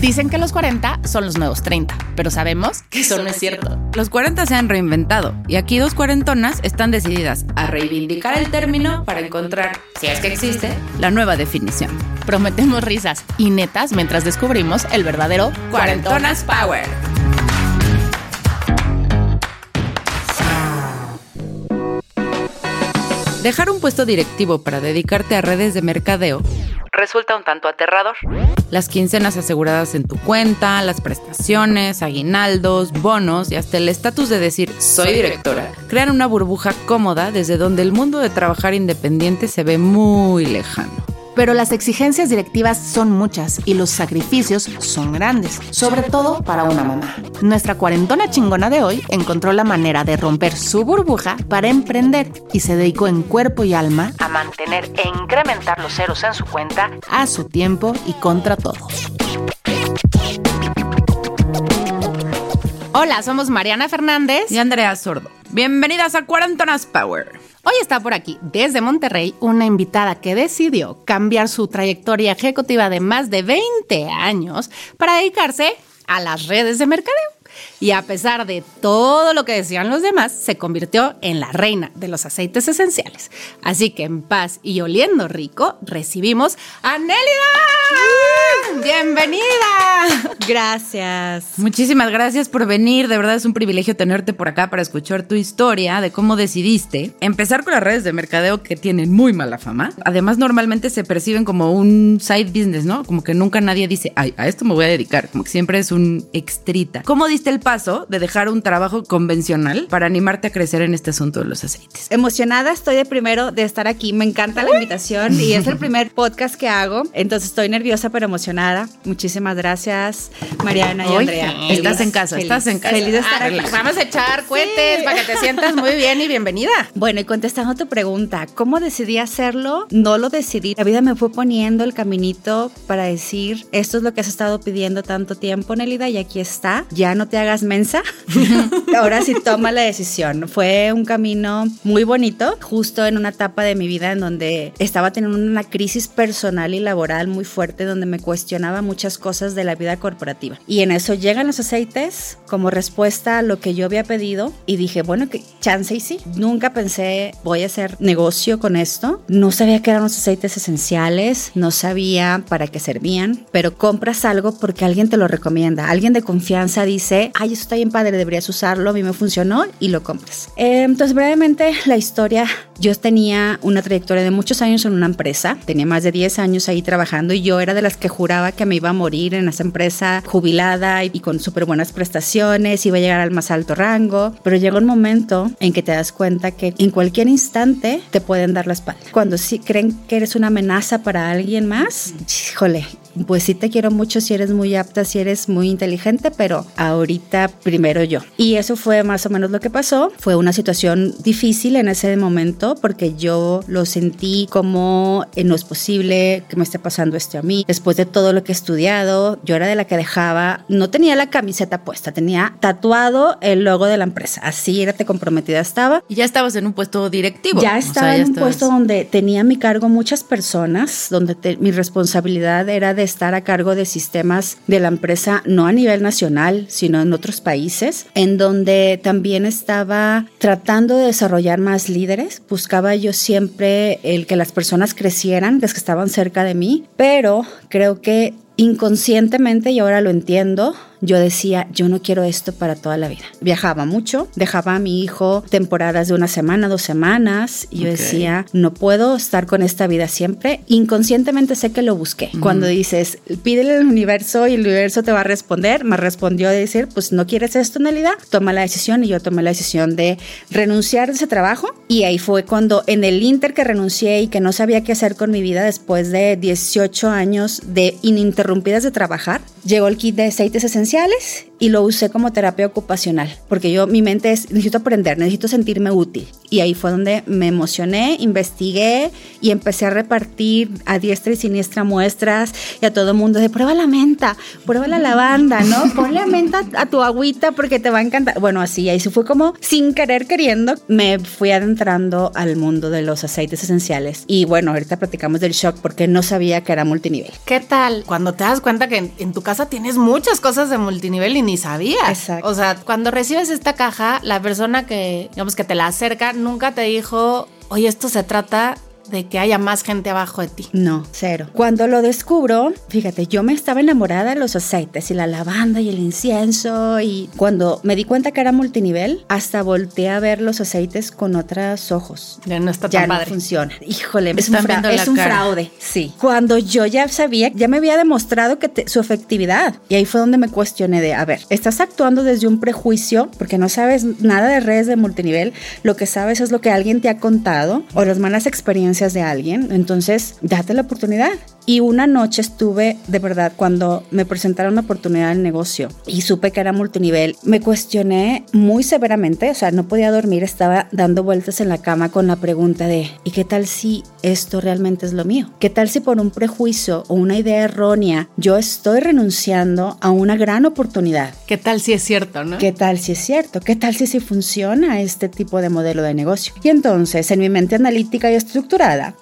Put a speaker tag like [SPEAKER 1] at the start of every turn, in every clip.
[SPEAKER 1] Dicen que los 40 son los nuevos 30, pero sabemos que eso no es cierto.
[SPEAKER 2] Los 40 se han reinventado y aquí dos cuarentonas están decididas a reivindicar el término para encontrar, si es que existe, la nueva definición.
[SPEAKER 1] Prometemos risas y netas mientras descubrimos el verdadero
[SPEAKER 2] Cuarentonas Power. Dejar un puesto directivo para dedicarte a redes de mercadeo resulta un tanto aterrador. Las quincenas aseguradas en tu cuenta, las prestaciones, aguinaldos, bonos y hasta el estatus de decir soy directora crean una burbuja cómoda desde donde el mundo de trabajar independiente se ve muy lejano.
[SPEAKER 1] Pero las exigencias directivas son muchas y los sacrificios son grandes, sobre todo para una mamá. Nuestra cuarentona chingona de hoy encontró la manera de romper su burbuja para emprender y se dedicó en cuerpo y alma a mantener e incrementar los ceros en su cuenta a su tiempo y contra todos. Hola, somos Mariana Fernández
[SPEAKER 2] y Andrea Sordo. Bienvenidas a Cuarentonas Power.
[SPEAKER 1] Hoy está por aquí, desde Monterrey, una invitada que decidió cambiar su trayectoria ejecutiva de más de 20 años para dedicarse a las redes de mercadeo y a pesar de todo lo que decían los demás, se convirtió en la reina de los aceites esenciales. Así que en paz y oliendo rico, recibimos a Nélida. ¡Bienvenida!
[SPEAKER 3] Gracias.
[SPEAKER 2] Muchísimas gracias por venir. De verdad es un privilegio tenerte por acá para escuchar tu historia de cómo decidiste empezar con las redes de mercadeo que tienen muy mala fama. Además, normalmente se perciben como un side business, ¿no? Como que nunca nadie dice, ay, a esto me voy a dedicar. Como que siempre es un extrita. ¿Cómo diste el paso de dejar un trabajo convencional para animarte a crecer en este asunto de los aceites?
[SPEAKER 3] Emocionada estoy de primero de estar aquí. Me encanta la invitación y es el primer podcast que hago. Entonces estoy nerviosa pero emocionada. Muchísimas gracias, Mariana y Andrea.
[SPEAKER 2] estás en casa, estás en casa.
[SPEAKER 3] Feliz de estar aquí.
[SPEAKER 1] Vamos a echar cohetes para que te sientas muy bien y bienvenida.
[SPEAKER 3] Bueno, y contestando tu pregunta, ¿cómo decidí hacerlo? No lo decidí. La vida me fue poniendo el caminito para decir, esto es lo que has estado pidiendo tanto tiempo, Nelida, y aquí está. Ya no te hagas mensa. Ahora sí toma la decisión. Fue un camino muy bonito, justo en una etapa de mi vida en donde estaba teniendo una crisis personal y laboral muy fuerte, donde me cuestionaba muchas cosas de la vida corporativa. Y en eso llegan los aceites como respuesta a lo que yo había pedido y dije, bueno, que chance y sí. Nunca pensé, voy a hacer negocio con esto. No sabía que eran los aceites esenciales, no sabía para qué servían, pero compras algo porque alguien te lo recomienda. Alguien de confianza dice, ay, eso está bien padre, deberías usarlo, a mí me funcionó y lo compras. Eh, entonces, brevemente, la historia, yo tenía una trayectoria de muchos años en una empresa, tenía más de 10 años ahí trabajando y yo era de las que juraba que me iba a morir en esa empresa jubilada y, con súper buenas prestaciones, iba a llegar al más alto rango, pero llega un momento en que te das cuenta que en cualquier instante te pueden dar la espalda. Cuando sí creen que eres una amenaza para alguien más, híjole, pues sí te quiero mucho si eres muy apta, si eres muy inteligente, pero ahorita primero yo. Y eso fue más o menos lo que pasó. Fue una situación difícil en ese momento porque yo lo sentí como eh, no es posible que me esté pasando esto a mí. Después de todo lo que he estudiado, yo era de la que dejaba, no tenía la camiseta puesta, tenía tatuado el logo de la empresa. Así era, te comprometida estaba.
[SPEAKER 2] Y ya estabas en un puesto directivo.
[SPEAKER 3] Ya estaba en un puesto donde tenía a mi cargo muchas personas, donde mi responsabilidad era de estar a cargo de sistemas de la empresa, no a nivel nacional, sino en otros países, en donde también estaba tratando de desarrollar más líderes. Buscaba yo siempre el que las personas crecieran, las que estaban cerca de mí, pero creo que inconscientemente, y ahora lo entiendo, yo decía, yo no quiero esto para toda la vida. Viajaba mucho, dejaba a mi hijo temporadas de una semana, dos semanas, y yo decía, no puedo estar con esta vida siempre. Inconscientemente sé que lo busqué. Cuando dices, pídele al universo y el universo te va a responder, me respondió de decir, pues no quieres esto, Nelida, toma la decisión, y yo tomé la decisión de renunciar a ese trabajo, y ahí fue cuando en el inter que renuncié y que no sabía qué hacer con mi vida después de 18 años de ininterrumpidas de trabajar, llegó el kit de aceites esenciales y lo usé como terapia ocupacional, porque yo, mi mente es, necesito aprender, necesito sentirme útil. Y ahí fue donde me emocioné, investigué y empecé a repartir a diestra y siniestra muestras y a todo el mundo de prueba la menta, prueba la lavanda, ¿no? Ponle menta a tu agüita porque te va a encantar. Bueno, así, ahí se fue como sin querer queriendo, me fui adentrando al mundo de los aceites esenciales. Y bueno, ahorita platicamos del shock porque no sabía que era multinivel.
[SPEAKER 1] ¿Qué tal cuando te das cuenta que en, en tu casa tienes muchas cosas de multinivel y ni sabías?
[SPEAKER 3] Exacto.
[SPEAKER 1] O sea, cuando recibes esta caja, la persona que, digamos, que te la acerca nunca te dijo, oye, esto se trata de que haya más gente abajo de ti.
[SPEAKER 3] No, cero. Cuando lo descubro, fíjate, yo me estaba enamorada de los aceites y la lavanda y el incienso y cuando me di cuenta que era multinivel, hasta volteé a ver los aceites con otros ojos.
[SPEAKER 1] Ya no está
[SPEAKER 3] Ya
[SPEAKER 1] tan
[SPEAKER 3] no
[SPEAKER 1] padre.
[SPEAKER 3] funciona. Híjole, es
[SPEAKER 2] Están
[SPEAKER 3] un, fra- es un fraude. Sí. Cuando yo ya sabía, ya me había demostrado que te- su efectividad. Y ahí fue donde me cuestioné de, a ver, estás actuando desde un prejuicio porque no sabes nada de redes de multinivel. Lo que sabes es lo que alguien te ha contado o las malas experiencias de alguien. Entonces, date la oportunidad. Y una noche estuve, de verdad, cuando me presentaron una oportunidad de negocio y supe que era multinivel, me cuestioné muy severamente, o sea, no podía dormir, estaba dando vueltas en la cama con la pregunta de, ¿y qué tal si esto realmente es lo mío? ¿Qué tal si por un prejuicio o una idea errónea yo estoy renunciando a una gran oportunidad?
[SPEAKER 1] ¿Qué tal si es cierto, no?
[SPEAKER 3] ¿Qué tal si es cierto? ¿Qué tal si sí funciona este tipo de modelo de negocio? Y entonces, en mi mente analítica y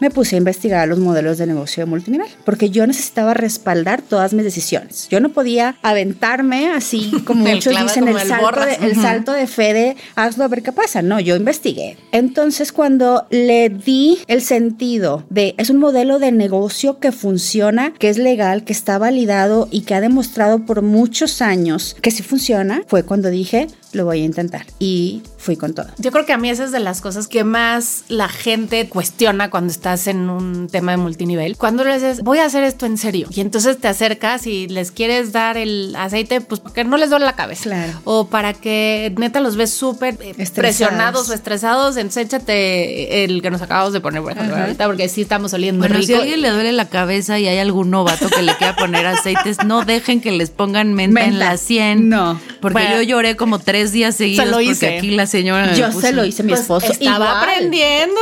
[SPEAKER 3] me puse a investigar los modelos de negocio de multinivel, porque yo necesitaba respaldar todas mis decisiones. Yo no podía aventarme así como muchos dicen
[SPEAKER 1] como
[SPEAKER 3] el
[SPEAKER 1] el
[SPEAKER 3] salto, de, el salto de fe de hazlo a ver qué pasa. No, yo investigué. Entonces, cuando le di el sentido de es un modelo de negocio que funciona, que es legal, que está validado y que ha demostrado por muchos años que sí funciona, fue cuando dije, lo voy a intentar. Y fui con todo.
[SPEAKER 1] Yo creo que a mí esa es de las cosas que más la gente cuestiona cuando estás en un tema de multinivel. Cuando le dices, voy a hacer esto en serio. Y entonces te acercas y les quieres dar el aceite, pues porque no les duele la cabeza.
[SPEAKER 3] Claro.
[SPEAKER 1] O para que neta los ves súper eh, presionados o estresados. Entonces échate el que nos acabamos de poner, por ejemplo, ahorita, porque sí estamos oliendo
[SPEAKER 2] Bueno,
[SPEAKER 1] rico.
[SPEAKER 2] si a alguien le duele la cabeza y hay algún novato que le quiera poner aceites, no dejen que les pongan menta, en la 100.
[SPEAKER 3] No.
[SPEAKER 2] Porque
[SPEAKER 1] Bueno.
[SPEAKER 2] yo lloré como tres días seguidos
[SPEAKER 1] lo hice.
[SPEAKER 2] porque aquí la señora
[SPEAKER 3] Yo
[SPEAKER 2] puso-
[SPEAKER 3] se lo hice a mi
[SPEAKER 1] Pues
[SPEAKER 3] esposo.
[SPEAKER 1] estaba
[SPEAKER 3] Igual.
[SPEAKER 1] aprendiendo.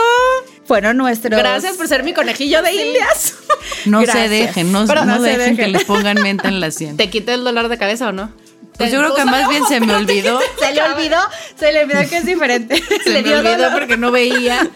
[SPEAKER 3] Fueron nuestros.
[SPEAKER 1] Gracias por ser mi conejillo de indias.
[SPEAKER 2] No se dejen, no, no
[SPEAKER 1] no se
[SPEAKER 2] dejen que les pongan menta en la 100.
[SPEAKER 1] ¿Te quita el dolor de cabeza o no?
[SPEAKER 2] Pues yo creo que más bien se me olvidó.
[SPEAKER 3] Se le olvidó, se le olvidó que es diferente.
[SPEAKER 2] Se
[SPEAKER 3] le
[SPEAKER 2] me olvidó
[SPEAKER 3] dolor.
[SPEAKER 2] porque no veía.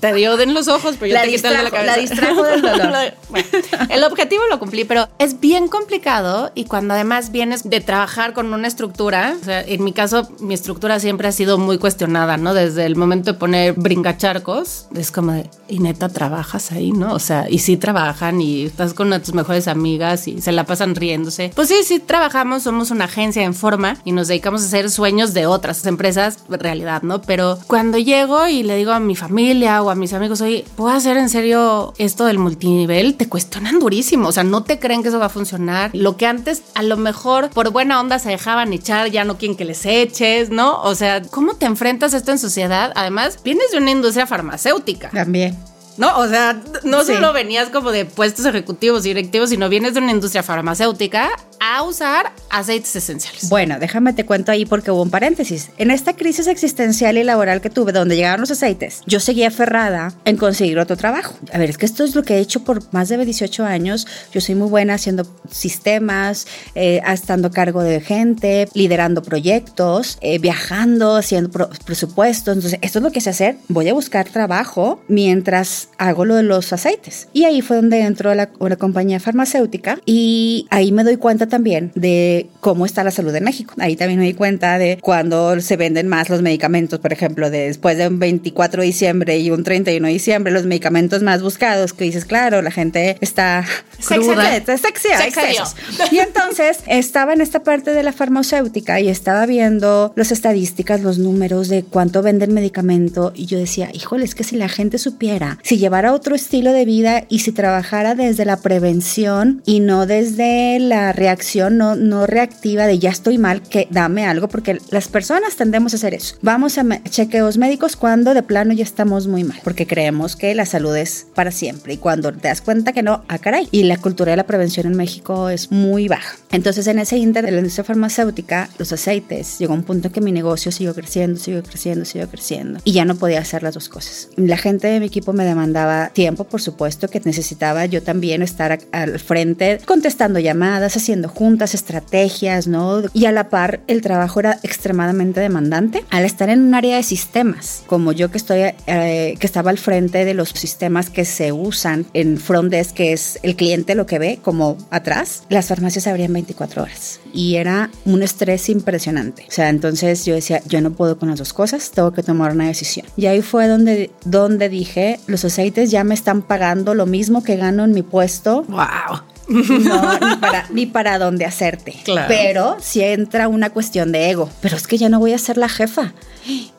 [SPEAKER 1] Te dio en los ojos, pero yo
[SPEAKER 3] La
[SPEAKER 1] te quité de la cabeza.
[SPEAKER 3] la distrajo del dolor.
[SPEAKER 1] Bueno, el objetivo lo cumplí, pero es bien complicado y cuando además vienes de trabajar con una estructura, o sea, en mi caso, mi estructura siempre ha sido muy cuestionada, ¿no? Desde el momento de poner brincacharcos, es como de, y neta trabajas ahí, ¿no? O sea, y sí trabajan y estás con tus mejores amigas y se la pasan riéndose. Pues sí, sí trabajamos, somos una agencia en forma y nos dedicamos a hacer sueños de otras empresas realidad, ¿no? Pero cuando llego y le digo a mi familia o a mis amigos, oye, ¿puedo hacer en serio esto del multinivel? Te cuestionan durísimo, o sea, no te creen que eso va a funcionar. Lo que antes a lo mejor por buena onda se dejaban echar, ya no quieren que les eches, ¿no? O sea, ¿cómo te enfrentas a esto en sociedad? Además, vienes de una industria farmacéutica.
[SPEAKER 3] También.
[SPEAKER 1] No, o sea, no
[SPEAKER 3] Sí.
[SPEAKER 1] solo venías como de puestos ejecutivos y directivos, sino vienes de una industria farmacéutica a usar aceites esenciales.
[SPEAKER 3] Bueno, déjame te cuento ahí porque hubo un paréntesis. En esta crisis existencial y laboral que tuve, donde llegaron los aceites, yo seguía aferrada en conseguir otro trabajo. A ver, es que esto es lo que he hecho por más de 18 años. Yo soy muy buena haciendo sistemas, eh, estando cargo de gente, liderando proyectos, eh, viajando, haciendo presupuestos. Entonces, esto es lo que sé hacer. Voy a buscar trabajo mientras hago lo de los aceites. Y ahí fue donde entró la, una compañía farmacéutica y ahí me doy cuenta también de cómo está la salud en México. Ahí también me di cuenta de cuando se venden más los medicamentos, por ejemplo, de después de un 24 de diciembre y un 31 de diciembre, los medicamentos más buscados, que dices, claro, la gente está cruda, está excesiva,
[SPEAKER 1] Se excedió.
[SPEAKER 3] excesos. Y entonces estaba en esta parte de la farmacéutica y estaba viendo las estadísticas, los números de cuánto vende el medicamento y yo decía, híjole, es que si la gente supiera, si llevara otro estilo de vida y si trabajara desde la prevención y no desde la reacción acción, no, no reactiva de ya estoy mal, que dame algo, porque las personas tendemos a hacer eso. Vamos a chequeos médicos cuando de plano ya estamos muy mal, porque creemos que la salud es para siempre y cuando te das cuenta que no, ah, caray. Y la cultura de la prevención en México es muy baja. Entonces, en ese inter de la industria farmacéutica, los aceites, llegó un punto en que mi negocio siguió creciendo, siguió creciendo, siguió creciendo. Y ya no podía hacer las dos cosas. La gente de mi equipo me demandaba tiempo, por supuesto, que necesitaba yo también estar al frente, contestando llamadas, haciendo juntas, estrategias, ¿no? Y a la par, el trabajo era extremadamente demandante. Al estar en un área de sistemas, como yo que estoy, eh, que estaba al frente de los sistemas que se usan en front desk, que es el cliente lo que ve, como atrás, las farmacias abrían 24 horas. Y era un estrés impresionante. O sea, entonces yo decía, yo no puedo con las dos cosas, tengo que tomar una decisión. Y ahí fue donde, donde dije, los aceites ya me están pagando lo mismo que gano en mi puesto.
[SPEAKER 2] ¡Wow!
[SPEAKER 3] No, ni para, ni para dónde hacerte.
[SPEAKER 2] Claro.
[SPEAKER 3] Pero si entra una cuestión de ego. Pero es que ya no voy a ser la jefa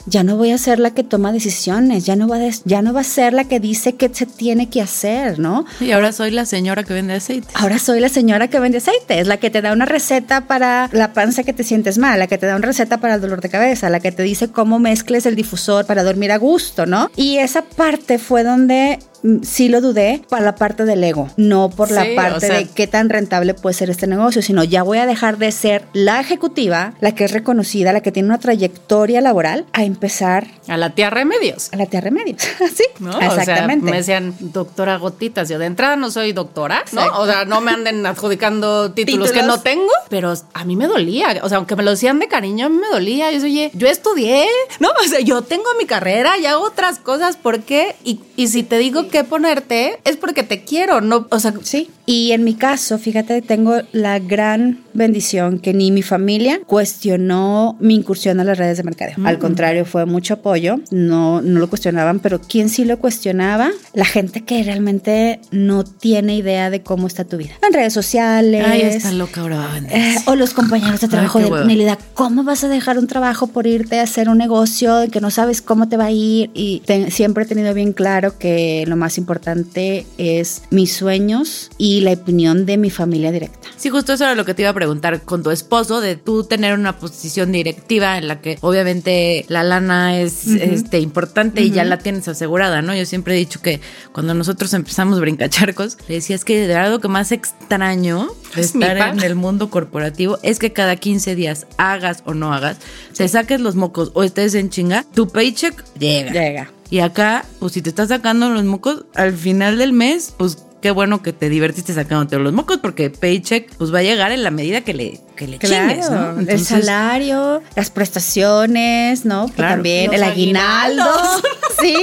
[SPEAKER 3] ya no voy a ser la que toma decisiones, ya no, va a, ya no va a ser la que dice qué se tiene que hacer, ¿no?
[SPEAKER 2] Y ahora soy la señora que vende aceite.
[SPEAKER 3] Ahora soy la señora que vende aceite, es la que te da una receta para la panza que te sientes mal, la que te da una receta para el dolor de cabeza, la que te dice cómo mezcles el difusor para dormir a gusto, ¿no? Y esa parte fue donde sí lo dudé para la parte del ego, no por la parte de qué tan rentable puede ser este negocio, sino ya voy a dejar de ser la ejecutiva, la que es reconocida, la que tiene una trayectoria laboral, a empezar
[SPEAKER 1] a la tía Remedios.
[SPEAKER 3] A la tía Remedios, sí, exactamente.
[SPEAKER 1] me decían doctora Gotitas, yo de entrada no soy doctora, ¿no? O sea, no me anden adjudicando títulos, que no tengo, pero a mí me dolía, o sea, aunque me lo decían de cariño, a mí me dolía. Yo oye, yo estudié, ¿no? O sea, yo tengo mi carrera y hago otras cosas, ¿por qué? Y, y si te digo qué ponerte, es porque te quiero, ¿no? O sea,
[SPEAKER 3] sí. Y en mi caso, fíjate, tengo la gran bendición que ni mi familia cuestionó mi incursión a las redes de mercadeo. Al contrario, fue mucho apoyo, no, no lo cuestionaban, pero ¿quién sí lo cuestionaba? La gente que realmente no tiene idea de cómo está tu vida. En redes sociales.
[SPEAKER 2] Ay, está loca ahora va a vender.
[SPEAKER 3] Eh, o los compañeros de trabajo de Nelida, ¿cómo vas a dejar un trabajo por irte a hacer un negocio que no sabes cómo te va a ir? Y siempre he tenido bien claro que lo más importante es mis sueños y la opinión de mi familia directa.
[SPEAKER 2] Sí, justo eso era lo que te iba a preguntar con tu esposo, de tú tener una posición directiva en la que obviamente la lana es este, importante y ya la tienes asegurada, ¿no? Yo siempre he dicho que cuando nosotros empezamos brincacharcos, le decía, es que de verdad lo que más extraño de estar en el mundo corporativo es que cada 15 días, hagas o no hagas, te saques los mocos o estés en chinga, tu paycheck llega.
[SPEAKER 3] Llega.
[SPEAKER 2] Y acá, pues si te estás sacando los mocos, al final del mes, pues qué bueno que te divertiste sacándote los mocos porque paycheck pues va a llegar en la medida que le, que le chingues, ¿no?
[SPEAKER 3] el salario, las prestaciones, ¿no? también el aguinaldo, sí,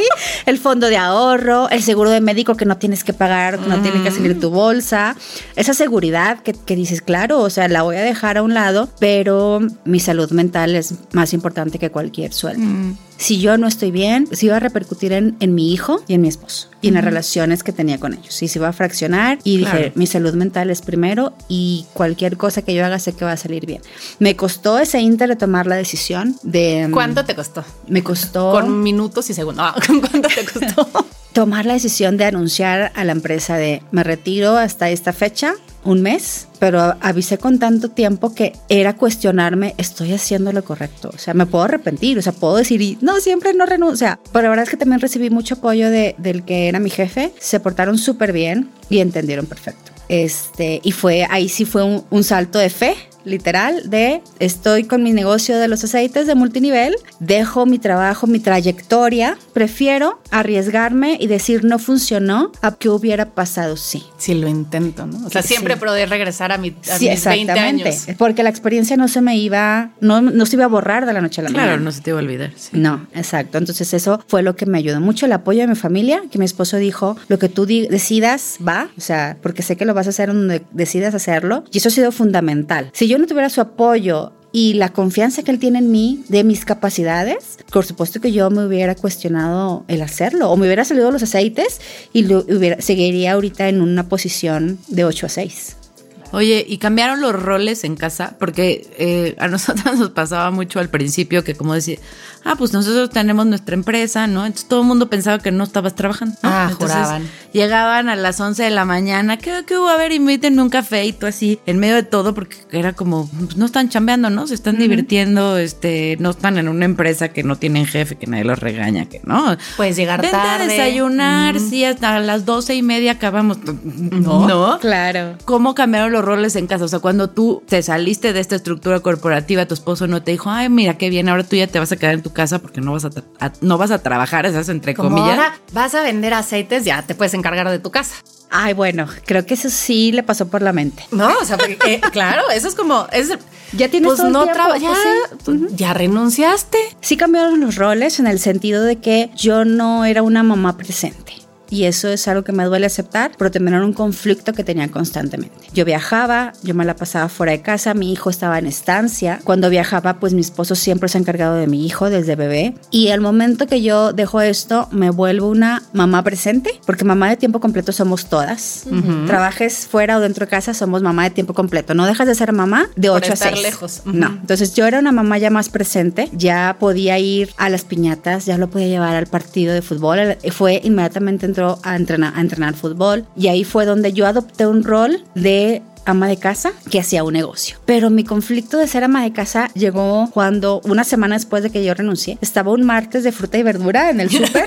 [SPEAKER 3] el fondo de ahorro, el seguro de médico que no tienes que pagar, que no tiene que salir tu bolsa, esa seguridad que, dices, claro, o sea, la voy a dejar a un lado, pero mi salud mental es más importante que cualquier sueldo. Mm si yo no estoy bien, se iba a repercutir en, en mi hijo y en mi esposo y en las relaciones que tenía con ellos. Y se iba a fraccionar y dije, mi salud mental es primero y cualquier cosa que yo haga sé que va a salir bien. Me costó ese inter de tomar la decisión de...
[SPEAKER 1] Mm, ¿Cuánto te costó?
[SPEAKER 3] Me costó...
[SPEAKER 1] Con minutos y segundos. Ah, ¿Cuánto te costó?
[SPEAKER 3] tomar la decisión de anunciar a la empresa de me retiro hasta esta fecha un mes, pero avisé con tanto tiempo que era cuestionarme, estoy haciendo lo correcto. O sea, me puedo arrepentir, o sea, puedo decir, no, siempre no sea, pero la verdad es que también recibí mucho apoyo de, del que era mi jefe, se portaron súper bien y entendieron perfecto. Este, y fue, ahí sí fue un salto de fe, literal, de estoy con mi negocio de los aceites de multinivel, dejo mi trabajo, mi trayectoria, prefiero arriesgarme y decir no funcionó a que hubiera pasado sí.
[SPEAKER 1] Sí, lo intento, ¿no? O sea, siempre poder regresar a, mi, a sí, mis 20 años.
[SPEAKER 3] Porque la experiencia no se me iba, no, no se iba a borrar de la noche a la
[SPEAKER 2] mañana.
[SPEAKER 3] Claro,
[SPEAKER 2] no se te iba a olvidar.
[SPEAKER 3] No, exacto. Entonces eso fue lo que me ayudó mucho, el apoyo de mi familia, que mi esposo dijo, lo que tú decidas va, o sea, porque sé que lo vas a hacer donde decidas hacerlo. Y eso ha sido fundamental. Si yo yo no tuviera su apoyo y la confianza que él tiene en mí de mis capacidades, por supuesto que yo me hubiera cuestionado el hacerlo o me hubiera salido los aceites y lo hubiera, seguiría ahorita en una posición de 8 a 6.
[SPEAKER 2] Oye, ¿y cambiaron los roles en casa? Porque eh, a nosotros nos pasaba mucho al principio que como decía, ah, pues nosotros tenemos nuestra empresa, ¿no? Entonces todo el mundo pensaba que no estabas trabajando. ¿no?
[SPEAKER 1] Ah,
[SPEAKER 2] Entonces,
[SPEAKER 1] juraban.
[SPEAKER 2] Llegaban a las 11 de la mañana, ¿qué, qué hubo? A ver, invítenme un café y tú así, en medio de todo, porque era como, pues, no están chambeando, ¿no? Se están divirtiendo, este, no están en una empresa que no tienen jefe, que nadie los regaña, que no.
[SPEAKER 1] Puedes llegar
[SPEAKER 2] Vente
[SPEAKER 1] tarde.
[SPEAKER 2] a desayunar, sí, hasta las doce y media acabamos.
[SPEAKER 1] No.
[SPEAKER 2] ¿No?
[SPEAKER 3] Claro.
[SPEAKER 2] ¿Cómo cambiaron los roles en casa? O sea, cuando tú te saliste de esta estructura corporativa, tu esposo no te dijo, ay, mira qué bien, ahora tú ya te vas a quedar en tu casa porque no vas a, tra- a- no vas a trabajar, esas entre
[SPEAKER 1] Como
[SPEAKER 2] comillas.
[SPEAKER 1] ahora vas a vender aceites, ya te puedes encargar de tu casa.
[SPEAKER 3] Ay, bueno, creo que eso sí le pasó por la mente.
[SPEAKER 1] No, o sea, porque, eh, claro, eso es como. Es,
[SPEAKER 3] Ya tienes
[SPEAKER 1] pues
[SPEAKER 3] todo
[SPEAKER 1] no
[SPEAKER 3] tiempo,
[SPEAKER 1] traba-
[SPEAKER 3] pues
[SPEAKER 1] ya, pues, ya renunciaste.
[SPEAKER 3] Sí cambiaron los roles en el sentido de que yo no era una mamá presente. Y eso es algo que me duele aceptar, pero también era un conflicto que tenía constantemente. Yo viajaba, yo me la pasaba fuera de casa, mi hijo estaba en estancia. Cuando viajaba, pues mi esposo siempre se ha encargado de mi hijo desde bebé. Y al momento que yo dejo esto, me vuelvo una mamá presente, porque mamá de tiempo completo somos todas. Trabajes fuera o dentro de casa, somos mamá de tiempo completo. No dejas de ser mamá de
[SPEAKER 1] Por
[SPEAKER 3] 8 a
[SPEAKER 1] estar
[SPEAKER 3] 6.
[SPEAKER 1] lejos. Ujú.
[SPEAKER 3] No. Entonces yo era una mamá ya más presente, ya podía ir a las piñatas, ya lo podía llevar al partido de fútbol. Fue inmediatamente entró a entrenar, a entrenar fútbol y ahí fue donde yo adopté un rol de ama de casa que hacía un negocio. Pero mi conflicto de ser ama de casa llegó cuando una semana después de que yo renuncié, estaba un martes de fruta y verdura en el súper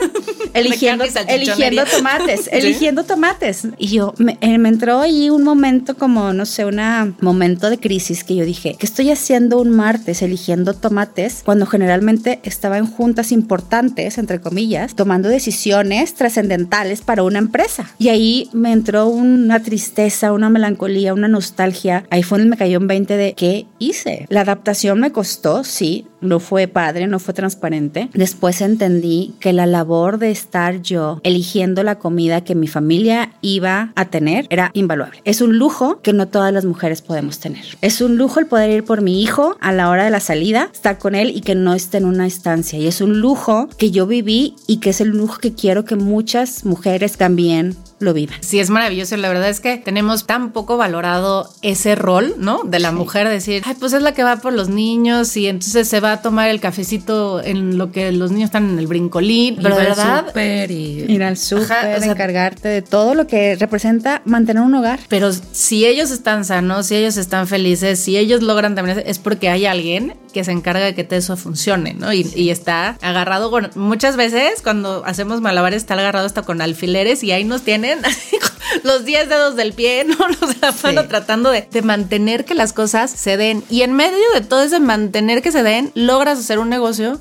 [SPEAKER 3] eligiendo, eligiendo tomates, eligiendo tomates. Y yo me, eh, me entró ahí un momento como, no sé, un momento de crisis que yo dije, ¿qué estoy haciendo un martes eligiendo tomates cuando generalmente estaba en juntas importantes, entre comillas, tomando decisiones trascendentales para una empresa? Y ahí me entró una tristeza, una melancolía, una nostalgia. Ahí fue donde me cayó un 20 de qué hice. La adaptación me costó, sí, no fue padre, no fue transparente. Después entendí que la labor de estar yo eligiendo la comida que mi familia iba a tener era invaluable. Es un lujo que no todas las mujeres podemos tener. Es un lujo el poder ir por mi hijo a la hora de la salida, estar con él y que no esté en una estancia. Y es un lujo que yo viví y que es el lujo que quiero que muchas mujeres también lo vivan.
[SPEAKER 1] Sí, es maravilloso. La verdad es que tenemos tan poco valorado ese rol, ¿no? De la mujer, decir, ay, pues es la que va por los niños y entonces se va a tomar el cafecito en lo que los niños están en el brincolín. Pero de verdad,
[SPEAKER 2] súper y...
[SPEAKER 3] Ir al súper,
[SPEAKER 1] o sea-
[SPEAKER 3] encargarte de todo lo que representa mantener un hogar.
[SPEAKER 1] Pero si ellos están sanos, si ellos están felices, si ellos logran también, es porque hay alguien que se encarga de que todo eso funcione, ¿no? Y, y está agarrado con, muchas veces cuando hacemos malabares está agarrado hasta con alfileres y ahí nos tienen los 10 dedos del pie, ¿no? Los de la mano
[SPEAKER 3] Sí.
[SPEAKER 1] tratando de, de mantener que las cosas se den. Y en medio de todo ese mantener que se den, logras hacer un negocio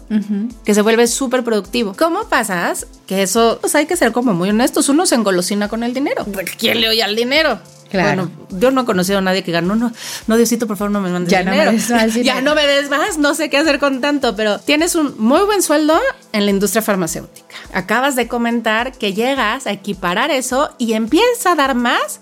[SPEAKER 1] que se vuelve súper productivo. ¿Cómo pasas? Que eso, pues hay que ser como muy honestos. Uno se engolosina con el dinero. ¿Quién le oye al dinero?
[SPEAKER 3] Claro.
[SPEAKER 1] Bueno, yo no he conocido a nadie que gane, no, no, no, Diosito, por favor, no me mandes
[SPEAKER 3] Ya no me
[SPEAKER 1] dinero.
[SPEAKER 3] des más
[SPEAKER 1] ya
[SPEAKER 3] dinero.
[SPEAKER 1] no me des más, no sé qué hacer con tanto, pero tienes un muy buen sueldo en la industria farmacéutica. Acabas de comentar que llegas a equiparar eso y empieza a dar más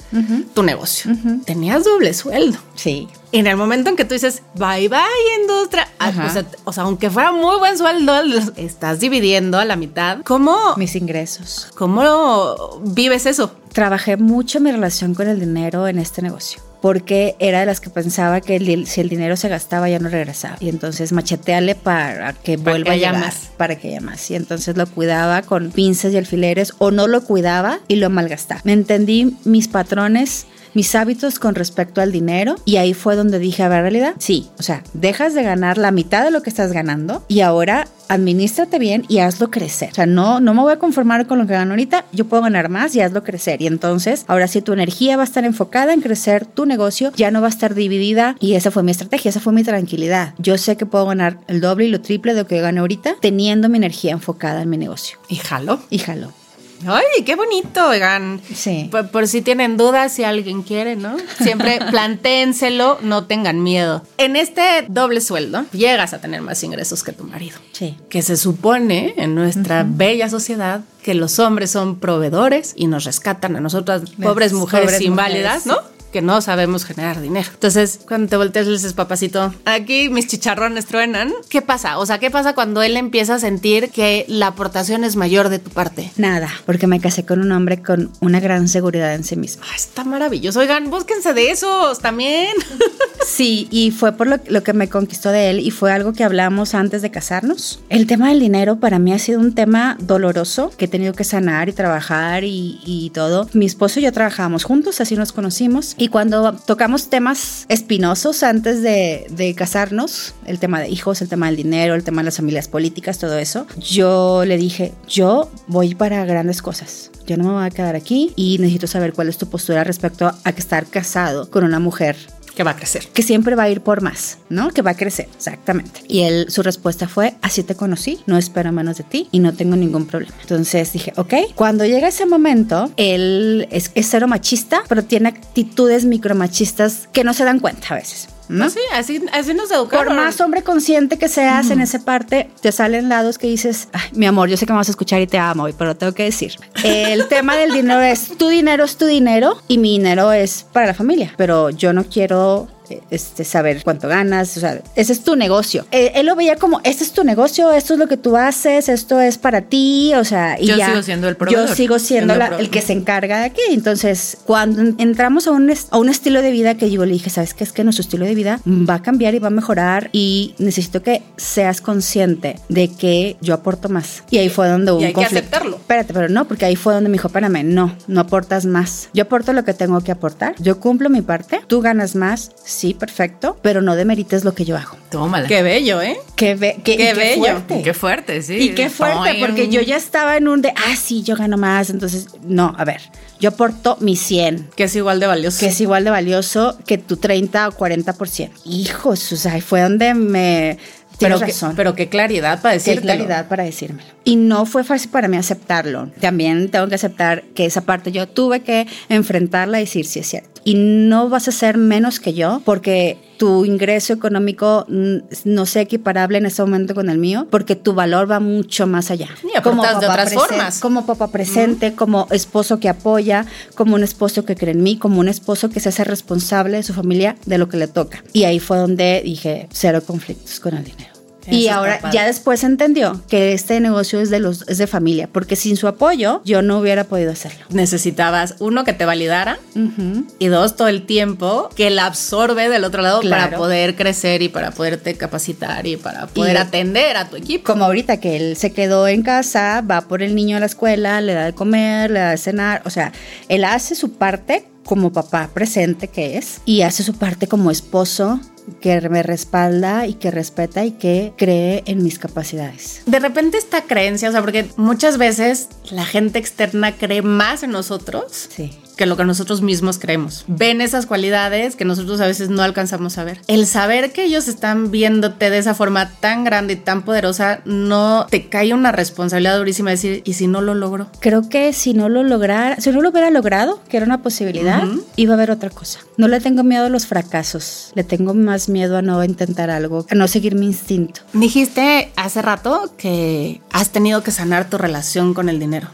[SPEAKER 1] tu negocio. Tenías doble sueldo.
[SPEAKER 3] Sí.
[SPEAKER 1] En el momento en que tú dices, bye bye industria, ah, o sea, o sea, aunque fuera muy buen sueldo, estás dividiendo a la mitad. ¿Cómo,
[SPEAKER 3] Mis ingresos.
[SPEAKER 1] cómo vives eso?
[SPEAKER 3] Trabajé mucho mi relación con el dinero en este negocio. Porque era de las que pensaba que el si el dinero se gastaba ya no regresaba. Y entonces macheteale para que
[SPEAKER 1] Para
[SPEAKER 3] vuelva
[SPEAKER 1] que
[SPEAKER 3] a llegar.
[SPEAKER 1] más.
[SPEAKER 3] Para que haya más. Y entonces lo cuidaba con pinzas y alfileres o no lo cuidaba y lo malgastaba. Me entendí mis patrones mis hábitos con respecto al dinero y ahí fue donde dije, a ver, realidad, sí, o sea, dejas de ganar la mitad de lo que estás ganando y ahora administrate bien y hazlo crecer. O sea, no, no me voy a conformar con lo que gano ahorita, yo puedo ganar más y hazlo crecer. Y entonces, ahora sí tu energía va a estar enfocada en crecer tu negocio, ya no va a estar dividida y esa fue mi estrategia, esa fue mi tranquilidad. Yo sé que puedo ganar el doble y lo triple de lo que gano ahorita teniendo mi energía enfocada en mi negocio.
[SPEAKER 1] Y jalo.
[SPEAKER 3] Y jalo.
[SPEAKER 1] Ay, qué bonito, oigan.
[SPEAKER 3] Sí.
[SPEAKER 1] Por, por si tienen dudas, si alguien quiere, ¿no? Siempre plantéenselo, no tengan miedo. En este doble sueldo, llegas a tener más ingresos que tu marido.
[SPEAKER 3] Sí.
[SPEAKER 1] Que se supone en nuestra bella sociedad que los hombres son proveedores y nos rescatan a nosotras, pobres mujeres
[SPEAKER 3] pobres
[SPEAKER 1] inválidas,
[SPEAKER 3] mujeres.
[SPEAKER 1] ¿no? Que no sabemos generar dinero. Entonces, cuando te volteas le dices, papacito, aquí mis chicharrones truenan, ¿qué pasa? O sea, ¿qué pasa cuando él empieza a sentir que la aportación es mayor de tu parte?
[SPEAKER 3] Nada, porque me casé con un hombre con una gran seguridad en sí mismo.
[SPEAKER 1] Ah, está maravilloso. Oigan, búsquense de esos también.
[SPEAKER 3] Sí, y fue por lo, lo, que me conquistó de él y fue algo que hablamos antes de casarnos. El tema del dinero para mí ha sido un tema doloroso que he tenido que sanar y trabajar y, y todo. Mi esposo y yo trabajábamos juntos, así nos conocimos. Y cuando tocamos temas espinosos antes de, de casarnos, el tema de hijos, el tema del dinero, el tema de las familias políticas, todo eso, yo le dije, yo voy para grandes cosas. Yo no me voy a quedar aquí y necesito saber cuál es tu postura respecto a que estar casado con una mujer
[SPEAKER 1] que va a crecer.
[SPEAKER 3] Que siempre va a ir por más, ¿no? Que va a crecer, exactamente. Y él, su respuesta fue, así te conocí, no espero menos de ti y no tengo ningún problema. Entonces dije, ok, cuando llega ese momento, él es, es cero machista, pero tiene actitudes micromachistas que no se dan cuenta a veces. ¿No?
[SPEAKER 1] Sí, así, así nos educaron.
[SPEAKER 3] Por más hombre consciente que seas en esa parte, te salen lados que dices, Ay, mi amor, yo sé que me vas a escuchar y te amo, pero tengo que decir. El tema del dinero es, tu dinero es tu dinero y mi dinero es para la familia, pero yo no quiero este, saber cuánto ganas, o sea, ese es tu negocio. Él, él, lo veía como, este es tu negocio, esto es lo que tú haces, esto es para ti, o sea, y
[SPEAKER 2] yo
[SPEAKER 3] ya,
[SPEAKER 2] sigo siendo el proveedor.
[SPEAKER 3] Yo sigo siendo, siendo la, el, el, que se encarga de aquí. Entonces, cuando entramos a un, a un estilo de vida que yo le dije, ¿sabes qué? Es que nuestro estilo de vida va a cambiar y va a mejorar y necesito que seas consciente de que yo aporto más. Y ahí fue donde hubo
[SPEAKER 1] y hay
[SPEAKER 3] un conflicto.
[SPEAKER 1] Que aceptarlo.
[SPEAKER 3] Espérate, pero no, porque ahí fue donde me dijo, espérame, no, no aportas más. Yo aporto lo que tengo que aportar, yo cumplo mi parte, tú ganas más, sí, perfecto, pero no demerites lo que yo hago.
[SPEAKER 2] Tómala.
[SPEAKER 1] Qué bello, ¿eh?
[SPEAKER 3] Qué, be qué,
[SPEAKER 1] qué bello.
[SPEAKER 3] fuerte.
[SPEAKER 2] Qué fuerte, sí.
[SPEAKER 3] Y qué fuerte, porque yo ya estaba en un de, ah, sí, yo gano más. Entonces, no, a ver, yo aporto mi 100.
[SPEAKER 1] Que es igual de valioso.
[SPEAKER 3] Que es igual de valioso que tu 30 o 40%. Hijos, o sea, fue donde me...
[SPEAKER 1] Pero,
[SPEAKER 3] Tienes
[SPEAKER 1] que,
[SPEAKER 3] razón.
[SPEAKER 1] pero qué claridad para decirlo.
[SPEAKER 3] Qué claridad para decírmelo. Y no fue fácil para mí aceptarlo. También tengo que aceptar que esa parte yo tuve que enfrentarla y decir si sí, es cierto. Y no vas a ser menos que yo porque tu ingreso económico no sea equiparable en ese momento con el mío, porque tu valor va mucho más allá.
[SPEAKER 1] Y como papá de otras formas.
[SPEAKER 3] Como papá presente, mm. como esposo que apoya, como un esposo que cree en mí, como un esposo que se hace responsable de su familia de lo que le toca. Y ahí fue donde dije, cero conflictos con el dinero. Y ahora ya después entendió que este negocio es de los es de familia, porque sin su apoyo yo no hubiera podido hacerlo.
[SPEAKER 1] Necesitabas uno que te validara
[SPEAKER 3] Uh -huh.
[SPEAKER 1] y dos todo el tiempo que la absorbe del otro lado
[SPEAKER 3] Claro.
[SPEAKER 1] para poder crecer y para poderte capacitar y para poder
[SPEAKER 3] Y-
[SPEAKER 1] atender a tu equipo.
[SPEAKER 3] Como ahorita que él se quedó en casa, va por el niño a la escuela, le da de comer, le da de cenar, o sea, él hace su parte como papá presente que es y hace su parte como esposo que me respalda y que respeta y que cree en mis capacidades.
[SPEAKER 1] De repente esta creencia, o sea, porque muchas veces la gente externa cree más en nosotros
[SPEAKER 3] Sí.
[SPEAKER 1] Que lo que nosotros mismos creemos. Ven esas cualidades que nosotros a veces no alcanzamos a ver. El saber que ellos están viéndote de esa forma tan grande y tan poderosa, no te cae una responsabilidad durísima de decir, ¿y si no lo logro?
[SPEAKER 3] Creo que si no lo lograra, si no lo hubiera logrado, que era una posibilidad, iba a haber otra cosa. No le tengo miedo a los fracasos, le tengo más miedo a no intentar algo, a no seguir mi instinto.
[SPEAKER 1] Dijiste hace rato que has tenido que sanar tu relación con el dinero.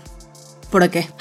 [SPEAKER 1] ¿Por qué?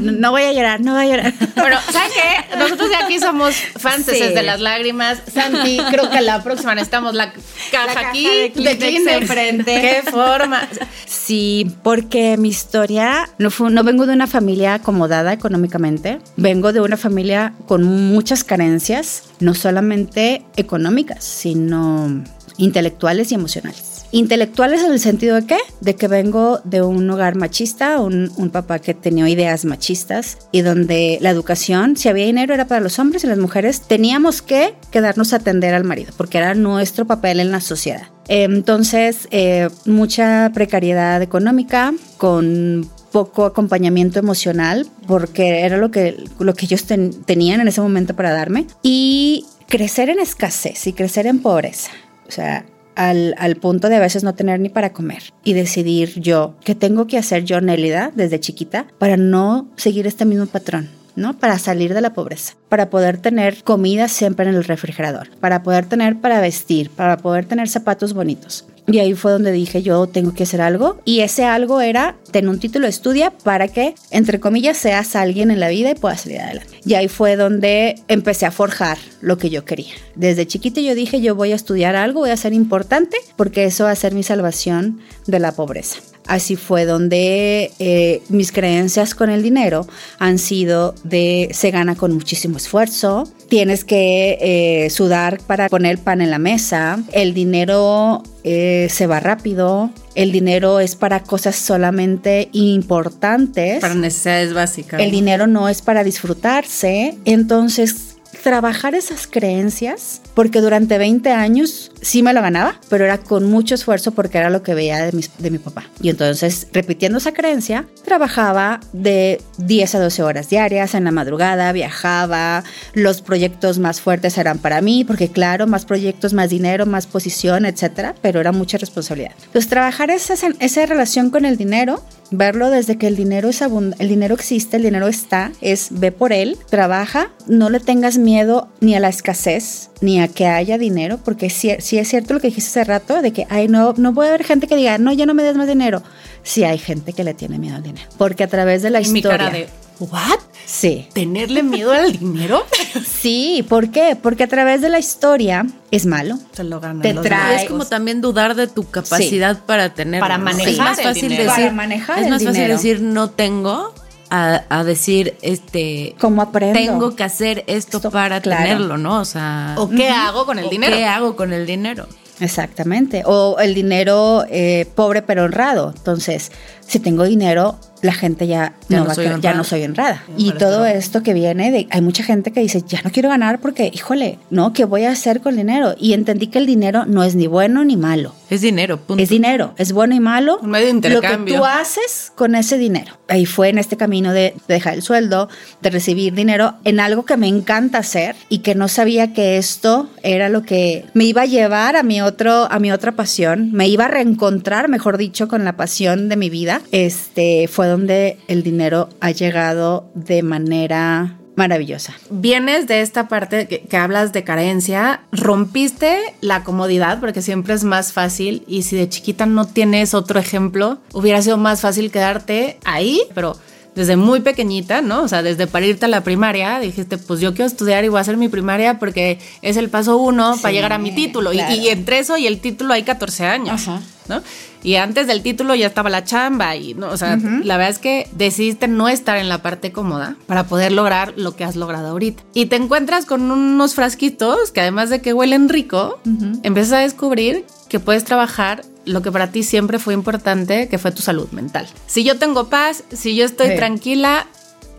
[SPEAKER 3] No, voy a llorar, no voy a llorar.
[SPEAKER 1] Bueno, ¿sabes qué? Nosotros de aquí somos fans
[SPEAKER 3] Sí.
[SPEAKER 1] de las lágrimas. Santi, creo que la próxima necesitamos la caja,
[SPEAKER 3] La caja
[SPEAKER 1] aquí
[SPEAKER 3] de Kleenex enfrente.
[SPEAKER 1] ¿Qué forma?
[SPEAKER 3] Sí, porque mi historia no, fue, no vengo de una familia acomodada económicamente, vengo de una familia con muchas carencias, no solamente económicas, sino intelectuales y emocionales. Intelectuales en el sentido de qué? De que vengo de un hogar machista, un, papá que tenía ideas machistas y donde la educación, si había dinero, era para los hombres y las mujeres teníamos que quedarnos a atender al marido, porque era nuestro papel en la sociedad. Entonces, eh, mucha precariedad económica con poco acompañamiento emocional, porque era lo que, lo que ellos ten, tenían en ese momento para darme, y crecer en escasez y crecer en pobreza. O sea, al, al, punto de a veces no tener ni para comer y decidir yo qué tengo que hacer yo, Nélida, desde chiquita, para no seguir este mismo patrón. ¿no? Para salir de la pobreza, para poder tener comida siempre en el refrigerador, para poder tener para vestir, para poder tener zapatos bonitos. Y ahí fue donde dije, yo tengo que hacer algo. Y ese algo era tener un título estudia para que, entre comillas, seas alguien en la vida y puedas salir adelante. Y ahí fue donde empecé a forjar lo que yo quería. Desde chiquito yo dije, yo voy a estudiar algo, voy a ser importante, porque eso va a ser mi salvación de la pobreza. Así fue donde eh, mis creencias con el dinero han sido de se gana con muchísimo esfuerzo, tienes que eh, sudar para poner pan en la mesa, el dinero eh, se va rápido, el dinero es para cosas solamente importantes.
[SPEAKER 2] Para necesidades básicas.
[SPEAKER 3] El dinero no es para disfrutarse, entonces trabajar esas creencias, porque durante 20 años sí me lo ganaba, pero era con mucho esfuerzo porque era lo que veía de mi, de mi papá. Y entonces, repitiendo esa creencia, trabajaba de 10 a 12 horas diarias en la madrugada, viajaba, los proyectos más fuertes eran para mí, porque claro, más proyectos, más dinero, más posición, etcétera, pero era mucha responsabilidad. Entonces, trabajar esa, esa relación con el dinero verlo desde que el dinero es el dinero existe, el dinero está, es ve por él, trabaja, no le tengas miedo ni a la escasez, ni a que haya dinero, porque si, si es cierto lo que dijiste hace rato, de que, ay, no, no puede haber gente que diga, no, ya no me des más dinero. Sí hay gente que le tiene miedo al dinero, porque a través de la historia... Mi cara de,
[SPEAKER 1] ¿what?
[SPEAKER 3] Sí.
[SPEAKER 1] ¿Tenerle miedo al dinero?
[SPEAKER 3] sí, ¿por qué? Porque a través de la historia es malo.
[SPEAKER 1] Se lo gana.
[SPEAKER 2] Te trae. Es como también dudar de tu capacidad para tener.
[SPEAKER 1] Para manejar.
[SPEAKER 2] Es más fácil decir.
[SPEAKER 3] Para manejar
[SPEAKER 2] es más fácil decir no tengo a, decir, este,
[SPEAKER 3] ¿cómo aprendo?
[SPEAKER 2] Tengo que hacer esto, para tenerlo, ¿no? O sea,
[SPEAKER 1] ¿o qué hago con el dinero?
[SPEAKER 2] ¿Qué hago con el dinero?
[SPEAKER 3] Exactamente. O el dinero eh, pobre pero honrado. Entonces, si tengo dinero, la gente ya, no, va ya no soy honrada. y todo esto que viene de, hay mucha gente que dice, ya no quiero ganar porque, híjole, ¿no? ¿Qué voy a hacer con el dinero? Y entendí que el dinero no es ni bueno ni malo.
[SPEAKER 2] Es dinero, punto.
[SPEAKER 3] Es dinero, es bueno y malo.
[SPEAKER 1] Un medio de intercambio.
[SPEAKER 3] Lo que tú haces con ese dinero. Ahí fue en este camino de, dejar el sueldo, de recibir dinero en algo que me encanta hacer y que no sabía que esto era lo que me iba a llevar a mi otro, a mi otra pasión, me iba a reencontrar, mejor dicho, con la pasión de mi vida. Este fue donde el dinero ha llegado de manera maravillosa.
[SPEAKER 1] Vienes de esta parte que, hablas de carencia, rompiste la comodidad porque siempre es más fácil y si de chiquita no tienes otro ejemplo, hubiera sido más fácil quedarte ahí, pero desde muy pequeñita, ¿no? O sea, desde para irte a la primaria, dijiste, pues yo quiero estudiar y voy a hacer mi primaria porque es el paso uno para llegar a mi título. Y, y, entre eso y el título hay 14 años, ¿no? Y antes del título ya estaba la chamba y, ¿no? O sea, la verdad es que decidiste no estar en la parte cómoda para poder lograr lo que has logrado ahorita. Y te encuentras con unos frasquitos que además de que huelen rico, empiezas a descubrir que puedes trabajar lo que para ti siempre fue importante, que fue tu salud mental. Si yo tengo paz, si yo estoy tranquila,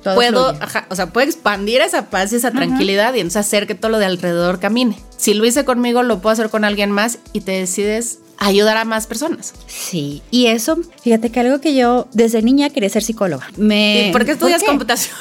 [SPEAKER 1] puedo, o sea, puedo expandir esa paz y esa tranquilidad y entonces hacer que todo lo de alrededor camine. Si lo hice conmigo, lo puedo hacer con alguien más y te decides ayudar a más personas.
[SPEAKER 3] Sí, y eso, fíjate que algo que yo desde niña quería ser psicóloga.
[SPEAKER 1] Me, ¿Por qué estudias computación?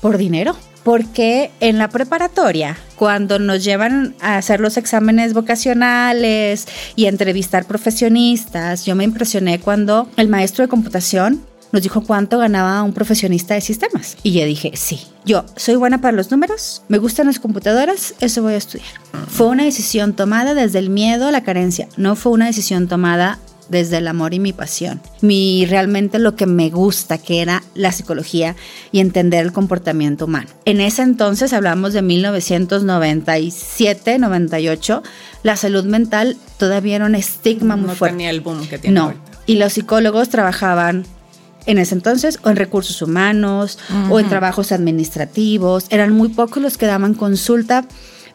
[SPEAKER 3] Por dinero porque en la preparatoria, cuando nos llevan a hacer los exámenes vocacionales y a entrevistar profesionistas, yo me impresioné cuando el maestro de computación nos dijo cuánto ganaba un profesionista de sistemas. Y yo dije, sí, yo soy buena para los números, me gustan las computadoras, eso voy a estudiar. Fue una decisión tomada desde el miedo a la carencia, no fue una decisión tomada desde el amor y mi pasión. Mi realmente lo que me gusta, que era la psicología y entender el comportamiento humano. En ese entonces, hablamos de 1997, 98, la salud mental todavía era un estigma muy fuerte.
[SPEAKER 1] No tenía el boom que tiene
[SPEAKER 3] No, y los psicólogos trabajaban en ese entonces o en recursos humanos o en trabajos administrativos. Eran muy pocos los que daban consulta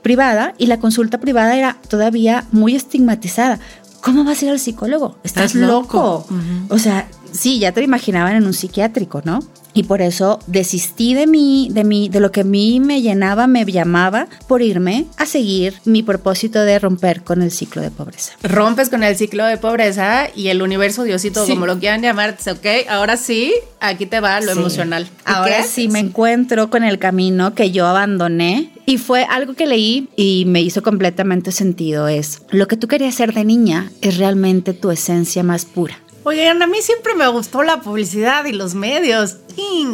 [SPEAKER 3] privada y la consulta privada era todavía muy estigmatizada. ¿cómo vas a ir al psicólogo? Estás, loco. O sea, sí, ya te lo imaginaban en un psiquiátrico, ¿no? Y por eso desistí de mí, de mí, de lo que a mí me llenaba, me llamaba, por irme a seguir mi propósito de romper con el ciclo de pobreza.
[SPEAKER 1] Rompes con el ciclo de pobreza y el universo, Diosito, como lo quieran llamar, ok, ahora sí, aquí te va lo emocional.
[SPEAKER 3] Ahora sí me encuentro con el camino que yo abandoné y fue algo que leí y me hizo completamente sentido. Es lo que tú querías ser de niña es realmente tu esencia más pura.
[SPEAKER 1] Oigan, a mí siempre me gustó la publicidad y los medios.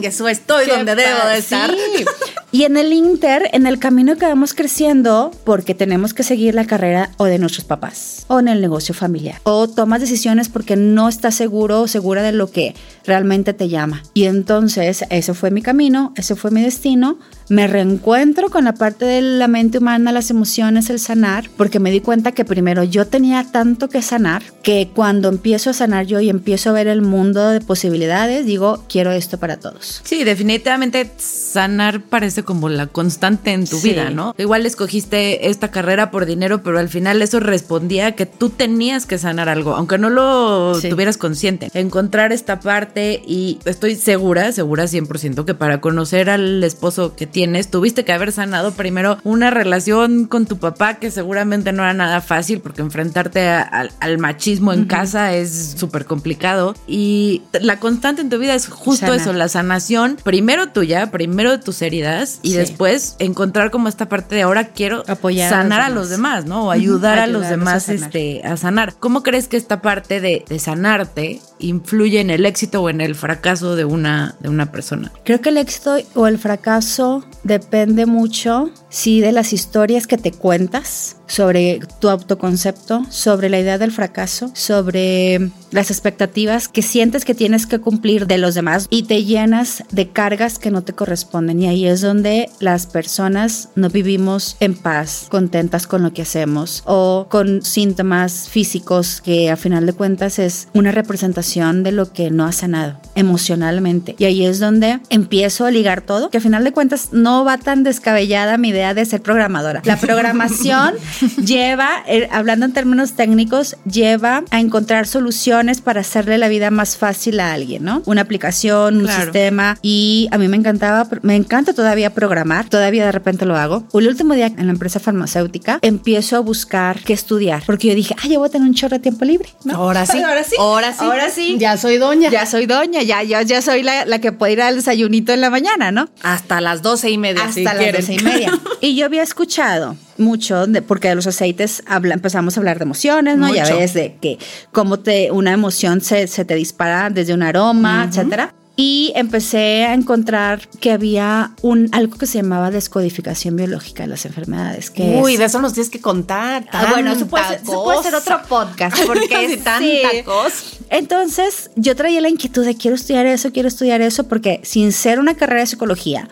[SPEAKER 1] eso estoy donde debo de estar. Sí,
[SPEAKER 3] Y en el Inter, en el camino que vamos creciendo, porque tenemos que seguir la carrera o de nuestros papás, o en el negocio familiar, o tomas decisiones porque no estás seguro o segura de lo que realmente te llama. Y entonces, ese fue mi camino, ese fue mi destino. Me reencuentro con la parte de la mente humana, las emociones, el sanar, porque me di cuenta que primero yo tenía tanto que sanar, que cuando empiezo a sanar yo y empiezo a ver el mundo de posibilidades, digo, quiero esto para todos.
[SPEAKER 2] Sí, definitivamente sanar parece como la constante en tu
[SPEAKER 3] Sí.
[SPEAKER 2] vida, ¿no? Igual escogiste esta carrera por dinero, pero al final eso respondía a que tú tenías que sanar algo, aunque no lo
[SPEAKER 3] Sí.
[SPEAKER 2] tuvieras consciente. Encontrar esta parte y estoy segura, segura 100% que para conocer al esposo que tienes, tuviste que haber sanado primero una relación con tu papá que seguramente no era nada fácil porque enfrentarte a- al- al machismo en casa es súper complicado y la constante en tu vida es justo eso, la sanación, primero tuya, primero de tus heridas y
[SPEAKER 3] Sí.
[SPEAKER 2] después encontrar como esta parte de ahora quiero
[SPEAKER 3] Apoyar a
[SPEAKER 2] sanar a los
[SPEAKER 3] demás.
[SPEAKER 2] demás, ¿no? O ayudar a los
[SPEAKER 3] Ayudarlos a
[SPEAKER 2] demás
[SPEAKER 3] sanar.
[SPEAKER 2] este, a sanar. ¿Cómo crees que esta parte de, de sanarte influye en el éxito o en el fracaso de una, de una persona?
[SPEAKER 3] Creo que el éxito o el fracaso depende mucho, sí, de las historias que te cuentas sobre tu autoconcepto, sobre la idea del fracaso, sobre las expectativas que sientes que tienes que cumplir de los demás y te llenas de cargas que no te corresponden. Y ahí es donde las personas no vivimos en paz, contentas con lo que hacemos o con síntomas físicos que a final de cuentas es una representación de lo que no ha sanado emocionalmente. Y ahí es donde empiezo a ligar todo, que a final de cuentas no va tan descabellada mi de ser programadora. La programación lleva, eh, hablando en términos técnicos, lleva a encontrar soluciones para hacerle la vida más fácil a alguien, ¿no? Una aplicación, un
[SPEAKER 2] Claro.
[SPEAKER 3] sistema. Y a mí me encantaba, me encanta todavía programar, todavía de repente lo hago. El último día en la empresa farmacéutica empiezo a buscar qué estudiar, porque yo dije, ay, yo voy a tener un chorro de tiempo libre. ¿no?
[SPEAKER 1] Ahora sí.
[SPEAKER 3] Ahora sí.
[SPEAKER 1] Ahora sí.
[SPEAKER 3] Ahora sí.
[SPEAKER 1] Ya soy doña.
[SPEAKER 3] Ya soy doña, ya, ya, ya soy la, la que puede ir al desayunito en la mañana, ¿no?
[SPEAKER 1] Hasta las doce y media.
[SPEAKER 3] Hasta
[SPEAKER 1] si
[SPEAKER 3] las doce y media. y yo había escuchado mucho, de, porque de los aceites habla- empezamos a hablar de emociones, ¿no? Ya
[SPEAKER 1] Mucho.
[SPEAKER 3] ves de que cómo te, una emoción se, se te dispara desde un aroma, etcétera. Y empecé a encontrar que había un algo que se llamaba descodificación biológica de las enfermedades. Que
[SPEAKER 1] Uy,
[SPEAKER 3] es-
[SPEAKER 1] de eso nos tienes que contar.
[SPEAKER 3] Ah, bueno, eso puede, ser, eso puede ser otro podcast, porque
[SPEAKER 1] Sí, tanta
[SPEAKER 3] sí.
[SPEAKER 1] cosa.
[SPEAKER 3] Entonces, yo traía la inquietud de quiero estudiar eso, quiero estudiar eso, porque sin ser una carrera de psicología,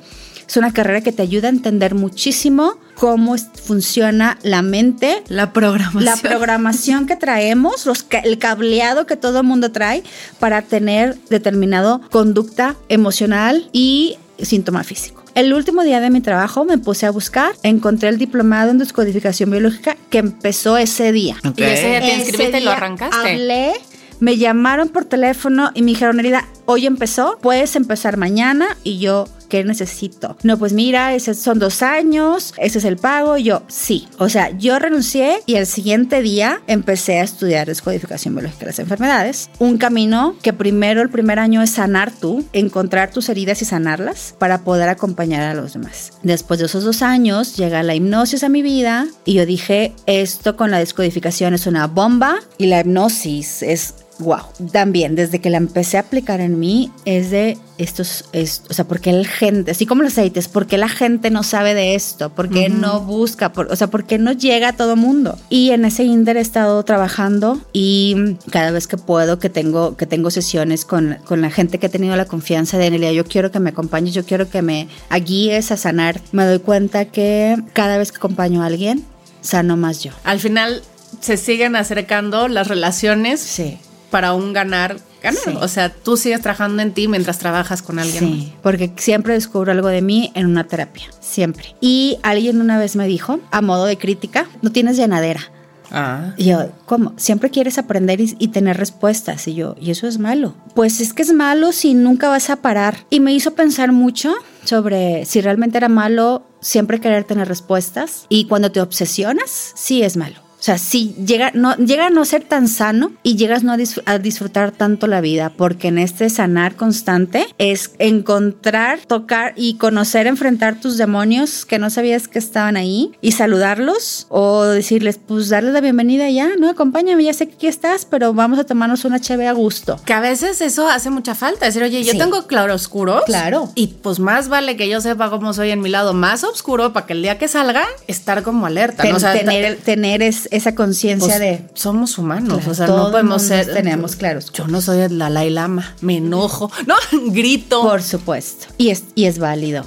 [SPEAKER 3] es una carrera que te ayuda a entender muchísimo cómo funciona la mente,
[SPEAKER 2] La programación.
[SPEAKER 3] la programación que traemos, los ca- el cableado que todo el mundo trae para tener determinado conducta emocional y síntoma físico. El último día de mi trabajo me puse a buscar, encontré el diplomado en descodificación biológica que empezó ese día.
[SPEAKER 1] Y ese día te inscribiste y lo arrancaste.
[SPEAKER 3] Hablé, me llamaron por teléfono y me dijeron, Herida, hoy empezó, puedes empezar mañana. Y yo, ¿qué necesito? No, pues mira, ese son dos años, ese es el pago. Yo, sí. O sea, yo renuncié y el siguiente día empecé a estudiar descodificación biológica de las enfermedades. Un camino que primero, el primer año es sanar tú, encontrar tus heridas y sanarlas para poder acompañar a los demás. Después de esos dos años llega la hipnosis a mi vida y yo dije, esto con la descodificación es una bomba y la hipnosis es Wow, también desde que la empecé a aplicar en mí es de estos, es, o sea, porque la gente, así como los aceites, ¿por qué la gente no sabe de esto? ¿Por qué no busca? Por- o sea, ¿por qué no llega a todo mundo? Y en ese inter he estado trabajando y cada vez que puedo, que tengo, que tengo sesiones con, con la gente que he tenido la confianza de Nelia, yo quiero que me acompañes, yo quiero que me guíes a sanar, me doy cuenta que cada vez que acompaño a alguien, sano más yo.
[SPEAKER 1] Al final se siguen acercando las relaciones
[SPEAKER 3] Sí.
[SPEAKER 1] Para un ganar, ganar.
[SPEAKER 3] Sí.
[SPEAKER 1] O sea, tú sigues trabajando en ti mientras trabajas con alguien.
[SPEAKER 3] Sí, porque siempre descubro algo de mí en una terapia, siempre. Y alguien una vez me dijo, a modo de crítica, no tienes llenadera.
[SPEAKER 1] Ah.
[SPEAKER 3] Y yo, ¿cómo? Siempre quieres aprender y, y tener respuestas. Y yo, ¿y eso es malo? Pues es que es malo si nunca vas a parar. Y me hizo pensar mucho sobre si realmente era malo siempre querer tener respuestas. Y cuando te obsesionas, sí es malo. O sea, sí llega, no, llega a no ser tan sano y llegas no a, dis- a disfrutar tanto la vida, porque en este sanar constante es encontrar, tocar y conocer, enfrentar tus demonios que no sabías que estaban ahí y saludarlos o decirles, pues darles la bienvenida ya, ¿no? Acompáñame, ya sé que aquí estás, pero vamos a tomarnos una cheve a gusto.
[SPEAKER 1] Que a veces eso hace mucha falta. Decir, oye, yo
[SPEAKER 3] Sí.
[SPEAKER 1] tengo claroscuros.
[SPEAKER 3] Claro.
[SPEAKER 1] Y pues más vale que yo sepa cómo soy en mi lado más oscuro para que el día que salga, estar como alerta.
[SPEAKER 3] Ten-
[SPEAKER 1] ¿no? O sea,
[SPEAKER 3] tener tener es- esa conciencia
[SPEAKER 1] pues,
[SPEAKER 3] de...
[SPEAKER 1] somos humanos.
[SPEAKER 3] Claro,
[SPEAKER 1] o sea, no podemos ser.
[SPEAKER 3] tenemos claros.
[SPEAKER 1] Yo no soy el Dalai Lama. Me enojo. No, grito.
[SPEAKER 3] Por supuesto. Y es, y es válido.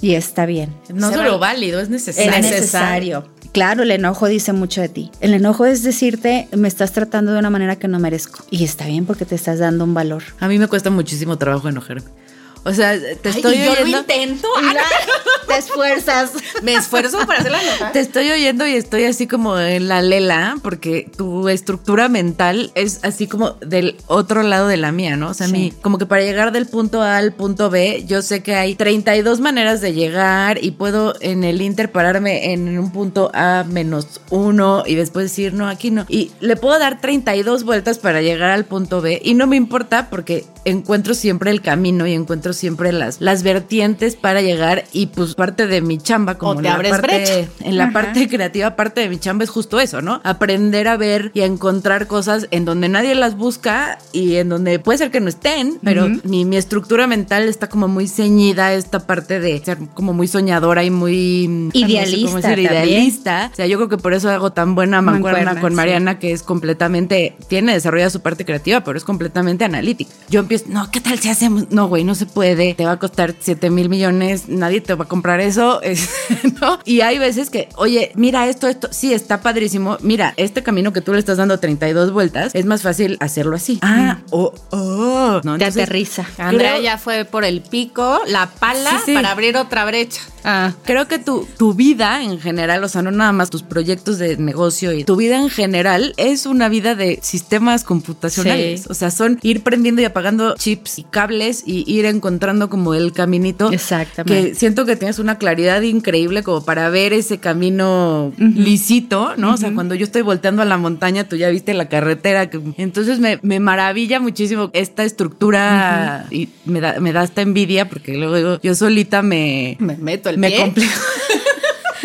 [SPEAKER 3] Y está bien.
[SPEAKER 2] No solo válido, es
[SPEAKER 3] Es
[SPEAKER 2] necesario.
[SPEAKER 3] necesario. Claro, el enojo dice mucho de ti. El enojo es decirte, me estás tratando de una manera que no merezco. Y está bien porque te estás dando un valor.
[SPEAKER 2] A mí me cuesta muchísimo trabajo enojarme. O sea, te
[SPEAKER 1] Ay,
[SPEAKER 2] estoy
[SPEAKER 1] y yo lo intento.
[SPEAKER 3] te esfuerzas.
[SPEAKER 1] Me esfuerzo para hacerla notar.
[SPEAKER 2] Te estoy oyendo y estoy así como en la lela, porque tu estructura mental es así como del otro lado de la mía, ¿no? O sea,
[SPEAKER 3] Sí.
[SPEAKER 2] mi, como que para llegar del punto A al punto B, yo sé que hay 32 maneras de llegar y puedo en el Inter pararme en un punto A menos uno y después decir, no, aquí no. Y le puedo dar 32 vueltas para llegar al punto B y no me importa porque encuentro siempre el camino y encuentro siempre las, las vertientes para llegar y pues parte de mi chamba como
[SPEAKER 1] O te
[SPEAKER 2] en la
[SPEAKER 1] abres
[SPEAKER 2] parte-
[SPEAKER 1] brecha.
[SPEAKER 2] en la
[SPEAKER 3] Ajá.
[SPEAKER 2] parte creativa, parte de mi chamba es justo eso, ¿no? Aprender a ver y a encontrar cosas en donde nadie las busca y en donde puede ser que no estén, pero
[SPEAKER 3] Ujú.
[SPEAKER 2] mi, mi estructura mental está como muy ceñida a esta parte de ser como muy soñadora y muy no sé
[SPEAKER 3] Idealista
[SPEAKER 2] decir, idealista. O sea, yo creo que por eso hago tan buena mancuerna
[SPEAKER 3] Mancuerna,
[SPEAKER 2] con
[SPEAKER 3] sí.
[SPEAKER 2] Mariana, que es completamente, tiene desarrollada su parte creativa, pero es completamente analítica. Yo empiezo, no, ¿qué tal si hacemos? No, güey, no se puede, te va a costar 7 mil millones, nadie te va a comprar eso, es- ¿no? Y hay veces que, oye, mira esto, esto, sí, está padrísimo, mira, este camino que tú le estás dando 32 vueltas, es más fácil hacerlo así. Ah, oh, oh. ¿no?
[SPEAKER 3] Te aterriza.
[SPEAKER 1] Andrea
[SPEAKER 2] Creo-
[SPEAKER 1] ya fue por el pico, la pala
[SPEAKER 2] Sí, sí.
[SPEAKER 1] para abrir otra brecha.
[SPEAKER 3] Ah.
[SPEAKER 2] Creo que tu, tu vida en general, o sea, no nada más tus proyectos de negocio y tu vida en general es una vida de sistemas computacionales.
[SPEAKER 3] Sí.
[SPEAKER 2] O sea, son ir prendiendo y apagando chips y cables y ir encontrando como el caminito.
[SPEAKER 3] Exactamente.
[SPEAKER 2] Que siento que tienes una claridad increíble como para ver ese camino lisito, ¿no? O sea, cuando yo estoy volteando a la montaña, tú ya viste la carretera. que- Entonces me, me maravilla muchísimo esta estructura y me da, me da esta envidia porque luego digo, yo solita me,
[SPEAKER 1] Me meto el
[SPEAKER 2] me
[SPEAKER 1] pie.
[SPEAKER 2] complico.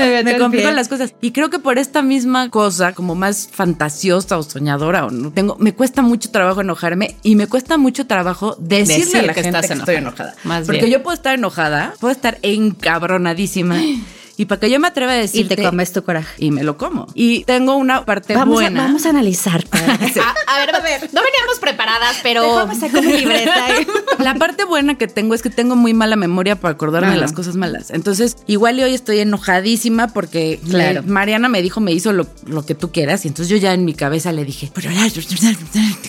[SPEAKER 2] me complican las cosas. Y creo que por esta misma cosa, como más fantasiosa o soñadora, o no tengo, me cuesta mucho trabajo enojarme y me cuesta mucho trabajo decirle
[SPEAKER 1] Decir
[SPEAKER 2] a la
[SPEAKER 1] que
[SPEAKER 2] gente
[SPEAKER 1] estás
[SPEAKER 2] que estoy
[SPEAKER 1] enojada.
[SPEAKER 2] enojada.
[SPEAKER 1] Más
[SPEAKER 2] Porque
[SPEAKER 1] bien.
[SPEAKER 2] yo puedo estar enojada, puedo estar encabronadísima. Y para que yo me atreva a
[SPEAKER 3] Y
[SPEAKER 2] decirte...
[SPEAKER 3] te comes tu coraje.
[SPEAKER 2] Y me lo como. Y tengo una parte
[SPEAKER 3] Vamos a,
[SPEAKER 2] buena.
[SPEAKER 3] vamos a analizar.
[SPEAKER 1] A, a ver, a ver, no veníamos preparadas, pero
[SPEAKER 3] Déjame sacar mi libreta.
[SPEAKER 2] La parte buena que tengo es que tengo muy mala memoria para acordarme de las cosas malas. Entonces, igual y hoy estoy enojadísima porque
[SPEAKER 3] Claro.
[SPEAKER 2] le- Mariana me dijo, me hizo lo, lo que tú quieras. Y entonces yo ya en mi cabeza le dije, pero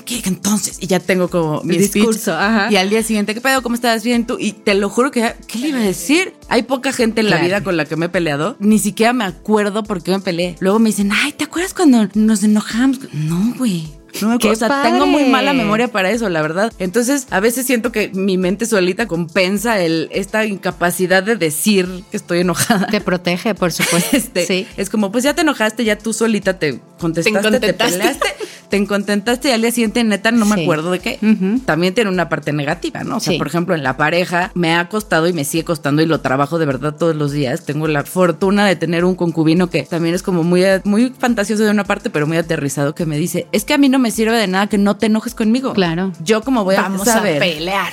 [SPEAKER 2] ¿qué entonces? Y ya tengo como mi
[SPEAKER 3] El discurso, ajá.
[SPEAKER 2] Y al día siguiente, ¿qué pedo? ¿Cómo estás? Bien tú. Y te lo juro que, ¿qué le iba a decir? Hay poca gente en la vida con la que me he peleado. Ni siquiera me acuerdo por qué me peleé. Luego me dicen, ay, ¿te acuerdas cuando nos enojamos? No, güey. No me
[SPEAKER 3] ¡Qué
[SPEAKER 2] acuerdo. O sea, tengo muy mala memoria para eso, la verdad. Entonces, a veces siento que mi mente solita compensa el, esta incapacidad de decir que estoy enojada.
[SPEAKER 3] Te protege, por supuesto.
[SPEAKER 2] Este,
[SPEAKER 3] sí.
[SPEAKER 2] Es como, pues ya te enojaste, ya tú solita te contestaste, te,
[SPEAKER 1] contentaste.
[SPEAKER 2] peleaste, te encontentaste y al día siguiente, neta, no me
[SPEAKER 3] Sí.
[SPEAKER 2] acuerdo de qué. También tiene una parte negativa, ¿no? O sea,
[SPEAKER 3] Sí.
[SPEAKER 2] por ejemplo, en la pareja me ha costado y me sigue costando y lo trabajo de verdad todos los días. Tengo la fortuna de tener un concubino que también es como muy, muy fantasioso de una parte, pero muy aterrizado, que me dice, es que a mí no me sirve de nada que no te enojes conmigo.
[SPEAKER 3] Claro.
[SPEAKER 2] Yo como voy
[SPEAKER 1] vamos
[SPEAKER 2] a
[SPEAKER 1] a
[SPEAKER 2] saber.
[SPEAKER 1] pelear.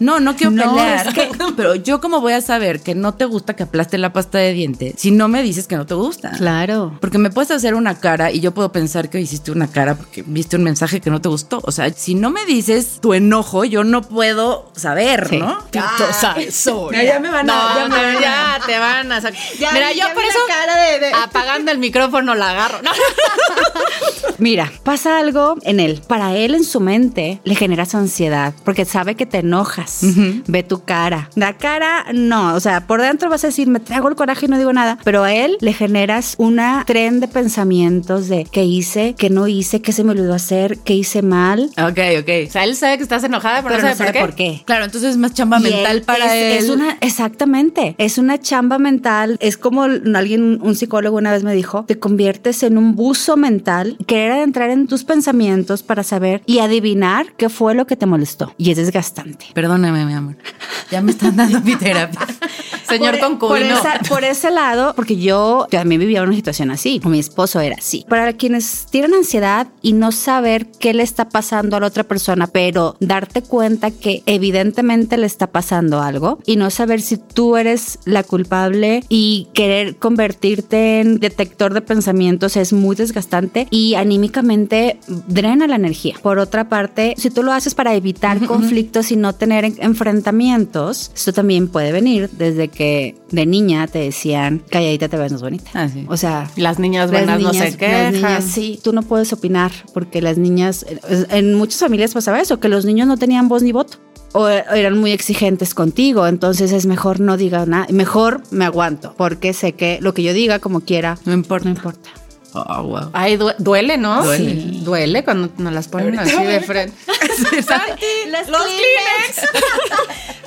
[SPEAKER 2] No, no quiero
[SPEAKER 3] No,
[SPEAKER 2] pelear.
[SPEAKER 3] es que-
[SPEAKER 2] Pero yo como voy a saber que no te gusta que aplaste la pasta de diente si no me dices que no te gusta.
[SPEAKER 3] Claro.
[SPEAKER 2] Porque me puedes hacer una cara y yo puedo pensar que hiciste una cara porque viste un mensaje que no te gustó. O sea, si no me dices tu enojo, yo no puedo saber,
[SPEAKER 3] Sí.
[SPEAKER 2] ¿no?
[SPEAKER 1] Pito Sabesoria.
[SPEAKER 2] No, ya me van a-
[SPEAKER 1] No,
[SPEAKER 2] ya me
[SPEAKER 1] no,
[SPEAKER 2] van a-
[SPEAKER 1] ya te van a sacar.
[SPEAKER 3] Ya
[SPEAKER 1] Mira, yo por eso
[SPEAKER 3] cara de- de-
[SPEAKER 1] apagando el micrófono la agarro. No.
[SPEAKER 3] Mira, pasa algo en él. Para él, en su mente, le generas ansiedad porque sabe que te enojas. Hablas, ve tu cara. La cara, no, o sea, por dentro vas a decir, me traigo el coraje y no digo nada, pero a él le generas una tren de pensamientos de qué hice, qué no hice, qué se me olvidó hacer, qué hice mal.
[SPEAKER 2] Ok, ok.
[SPEAKER 1] O sea, él sabe que estás enojada, pero,
[SPEAKER 3] Pero
[SPEAKER 1] no
[SPEAKER 3] no
[SPEAKER 1] sabe por qué.
[SPEAKER 3] por qué.
[SPEAKER 2] Claro, entonces es más chamba
[SPEAKER 3] Y
[SPEAKER 2] mental
[SPEAKER 3] él
[SPEAKER 2] para
[SPEAKER 3] es,
[SPEAKER 2] él.
[SPEAKER 3] es una, exactamente, es una chamba mental. Es como alguien, un psicólogo una vez me dijo, te conviertes en un buzo mental, querer entrar en tus pensamientos para saber y adivinar qué fue lo que te molestó. Y es desgastante.
[SPEAKER 2] Perdóname, mi amor. Ya me están dando mi terapia.
[SPEAKER 1] Señor
[SPEAKER 3] por, por,
[SPEAKER 1] concubino.
[SPEAKER 3] esa- por ese lado, porque yo también vivía una situación así, o mi esposo era así. Para quienes tienen ansiedad y no saber qué le está pasando a la otra persona, pero darte cuenta que evidentemente le está pasando algo y no saber si tú eres la culpable y querer convertirte en detector de pensamientos es muy desgastante y anímicamente drena la energía. Por otra parte, si tú lo haces para evitar conflictos y no tener en- enfrentamientos, esto también puede venir desde que de niña te decían calladita te ves más bonita.
[SPEAKER 2] Ah, sí.
[SPEAKER 3] O sea,
[SPEAKER 1] Las niñas
[SPEAKER 3] las
[SPEAKER 1] buenas no se quejan.
[SPEAKER 3] las niñas, sí, tú no puedes opinar porque las niñas, en muchas familias pasaba eso, que los niños no tenían voz ni voto. O eran muy exigentes contigo, entonces es mejor no diga nada, mejor me aguanto, porque sé que lo que yo diga como quiera,
[SPEAKER 2] No importa.
[SPEAKER 3] no importa.
[SPEAKER 2] Oh, wow.
[SPEAKER 1] Ay, du- duele, ¿no?
[SPEAKER 2] Duele.
[SPEAKER 1] Sí. Duele cuando nos las ponen así de frente.
[SPEAKER 3] Los
[SPEAKER 1] los
[SPEAKER 3] Kleenex.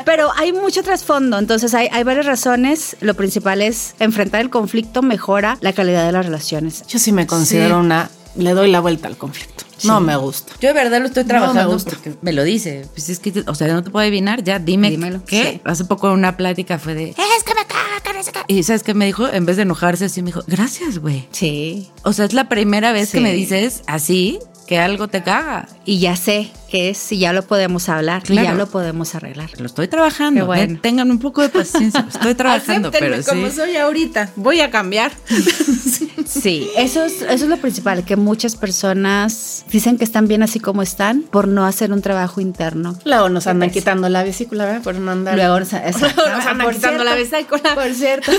[SPEAKER 3] Pero hay mucho trasfondo, entonces hay, hay varias razones. Lo principal es enfrentar el conflicto mejora la calidad de las relaciones.
[SPEAKER 1] Yo sí me considero
[SPEAKER 2] Sí.
[SPEAKER 1] una. Le doy la vuelta al conflicto. No me gusta.
[SPEAKER 2] Yo de verdad lo estoy
[SPEAKER 1] No
[SPEAKER 2] trabajando
[SPEAKER 1] me gusta.
[SPEAKER 2] porque me lo dice. Pues es que, o sea, no te puedo adivinar, ya dime
[SPEAKER 3] Dímelo.
[SPEAKER 2] qué.
[SPEAKER 3] Sí.
[SPEAKER 2] Hace poco una plática fue de, es que me caga, que no sé qué". Y ¿sabes qué me dijo? En vez de enojarse así, me dijo, gracias, güey.
[SPEAKER 3] Sí.
[SPEAKER 2] O sea, es la primera vez que me dices así que algo te caga.
[SPEAKER 3] Y ya sé que es, y ya lo podemos hablar,
[SPEAKER 2] Claro.
[SPEAKER 3] ya lo podemos arreglar.
[SPEAKER 2] Lo estoy trabajando.
[SPEAKER 3] Bueno.
[SPEAKER 2] eh, Tengan un poco de paciencia. Estoy trabajando,
[SPEAKER 1] Acéptenme
[SPEAKER 2] pero
[SPEAKER 1] como
[SPEAKER 2] sí.
[SPEAKER 1] soy ahorita. Voy a cambiar.
[SPEAKER 3] Sí, eso es, eso es lo principal, que muchas personas dicen que están bien así como están por no hacer un trabajo interno.
[SPEAKER 1] Luego nos andan quitando la vesícula, ¿verdad? Por no andar.
[SPEAKER 3] Luego.
[SPEAKER 1] Luego nos andan
[SPEAKER 3] Por
[SPEAKER 1] quitando la
[SPEAKER 3] cierto,
[SPEAKER 1] vesícula.
[SPEAKER 3] Por cierto.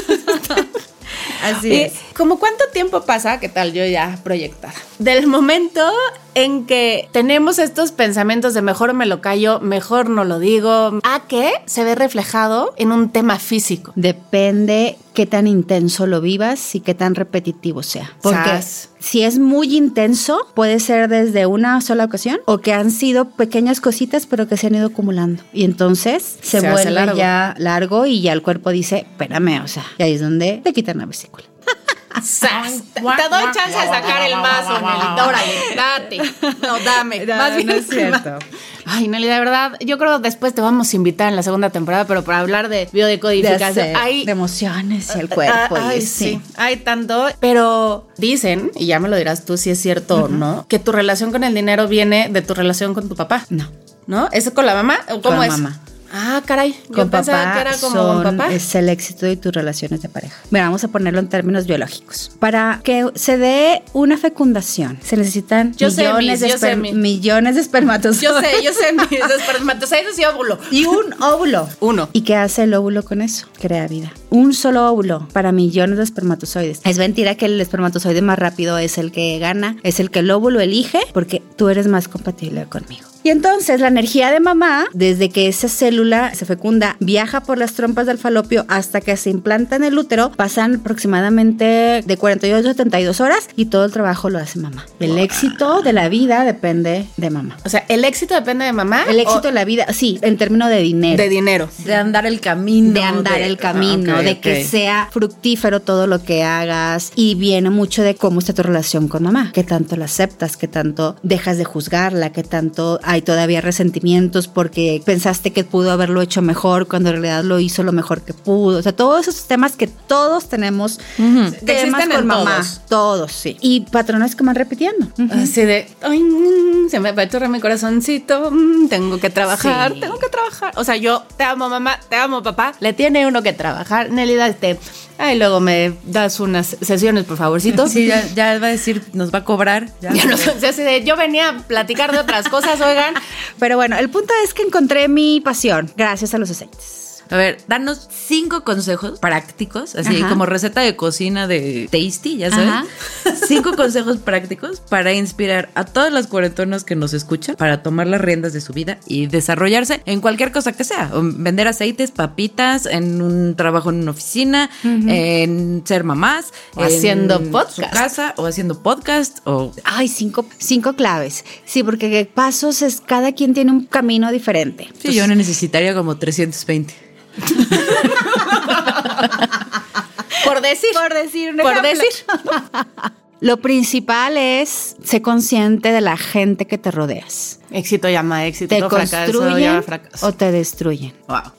[SPEAKER 3] Así
[SPEAKER 1] ¿Y
[SPEAKER 3] es.
[SPEAKER 1] ¿Cómo cuánto tiempo pasa? ¿Qué tal? Yo ya proyectada. Del momento en que tenemos estos pensamientos de mejor me lo callo, mejor no lo digo, a que se ve reflejado en un tema físico.
[SPEAKER 3] Depende qué tan intenso lo vivas y qué tan repetitivo sea. Porque
[SPEAKER 1] Sas.
[SPEAKER 3] si es muy intenso, puede ser desde una sola ocasión o que han sido pequeñas cositas pero que se han ido acumulando. Y entonces se,
[SPEAKER 1] Se
[SPEAKER 3] vuelve
[SPEAKER 1] largo.
[SPEAKER 3] ya largo y ya el cuerpo dice, espérame, o sea, y ahí es donde te quitan la vesícula.
[SPEAKER 1] Te doy chance de sacar el vaso, Nelly. Órale, date. No, dame.
[SPEAKER 3] No,
[SPEAKER 1] Más bien
[SPEAKER 3] no es cierto.
[SPEAKER 1] Ay, Nelly, de verdad, yo creo que después te vamos a invitar en la segunda temporada, pero para hablar de biodecodificación.
[SPEAKER 3] De,
[SPEAKER 1] Hay,
[SPEAKER 3] de emociones y el cuerpo.
[SPEAKER 1] Ah,
[SPEAKER 3] y
[SPEAKER 1] ay,
[SPEAKER 3] sí.
[SPEAKER 1] sí. hay tanto, pero dicen, y ya me lo dirás tú si es cierto o no, que tu relación con el dinero viene de tu relación con tu papá,
[SPEAKER 3] No.
[SPEAKER 1] ¿no? ¿Es con la mamá o cómo
[SPEAKER 3] Con
[SPEAKER 1] es?
[SPEAKER 3] mamá.
[SPEAKER 1] Ah, caray, yo
[SPEAKER 3] Con
[SPEAKER 1] pensaba
[SPEAKER 3] papá
[SPEAKER 1] que era como
[SPEAKER 3] son-
[SPEAKER 1] con papá.
[SPEAKER 3] es el éxito de tus relaciones de pareja. Mira, vamos a ponerlo en términos biológicos. Para que se dé una fecundación, se necesitan
[SPEAKER 1] Yo
[SPEAKER 3] millones, de
[SPEAKER 1] yo sé,
[SPEAKER 3] millones de espermatozoides.
[SPEAKER 1] Yo sé, yo sé, mis espermatozoides y óvulo.
[SPEAKER 3] Y un óvulo.
[SPEAKER 1] Uno.
[SPEAKER 3] ¿Y qué hace el óvulo con eso? Crea vida. Un solo óvulo para millones de espermatozoides. Es mentira que el espermatozoide más rápido es el que gana, es el que el óvulo elige porque tú eres más compatible conmigo. Y entonces la energía de mamá, desde que esa célula se fecunda, viaja por las trompas del falopio hasta que se implanta en el útero, pasan aproximadamente de 48 a 72 horas y todo el trabajo lo hace mamá. El éxito de la vida depende de mamá.
[SPEAKER 1] O sea, el éxito depende de mamá.
[SPEAKER 3] El éxito
[SPEAKER 1] o
[SPEAKER 3] de la vida, sí, en términos de dinero
[SPEAKER 1] de dinero.
[SPEAKER 2] De andar el camino.
[SPEAKER 3] de andar el camino,
[SPEAKER 2] Ah, ok,
[SPEAKER 3] de que sea fructífero todo lo que hagas y viene mucho de cómo está tu relación con mamá, qué tanto la aceptas, qué tanto dejas de juzgarla, qué tanto hay todavía resentimientos porque pensaste que pudo haberlo hecho mejor cuando en realidad lo hizo lo mejor que pudo, o sea, todos esos temas que todos tenemos temas
[SPEAKER 1] existen
[SPEAKER 3] con
[SPEAKER 1] en
[SPEAKER 3] mamá,
[SPEAKER 1] todos.
[SPEAKER 3] todos, sí, y patrones que van repitiendo.
[SPEAKER 1] Así de, ay, mm, se me apachurra mi corazoncito, mm, tengo que trabajar,
[SPEAKER 3] Sí.
[SPEAKER 1] tengo que trabajar. O sea, yo te amo mamá, te amo papá, le tiene uno que trabajar. Nelly, este, ay, luego me das unas sesiones, por favorcito.
[SPEAKER 2] Sí, ya, ya va a decir, nos va a cobrar. Ya.
[SPEAKER 1] Ya yo venía a platicar de otras cosas, oigan.
[SPEAKER 3] Pero bueno, el punto es que encontré mi pasión gracias a los aceites.
[SPEAKER 2] A ver, danos cinco consejos prácticos, así como receta de cocina de Tasty, ya sabes. Cinco consejos prácticos para inspirar a todas las cuarentonas que nos escuchan para tomar las riendas de su vida y desarrollarse en cualquier cosa que sea. Vender aceites, papitas, en un trabajo en una oficina, en ser mamás,
[SPEAKER 1] haciendo
[SPEAKER 2] podcast. Su casa o haciendo podcast o...
[SPEAKER 3] Ay, cinco, cinco claves. Sí, porque pasos es, cada quien tiene un camino diferente.
[SPEAKER 2] Sí, yo necesitaría como 320.
[SPEAKER 1] por decir.
[SPEAKER 3] Por decir,
[SPEAKER 1] por decir.
[SPEAKER 3] Lo principal es ser consciente de la gente que te rodeas.
[SPEAKER 1] Éxito llama éxito,
[SPEAKER 3] te construyen o te destruyen.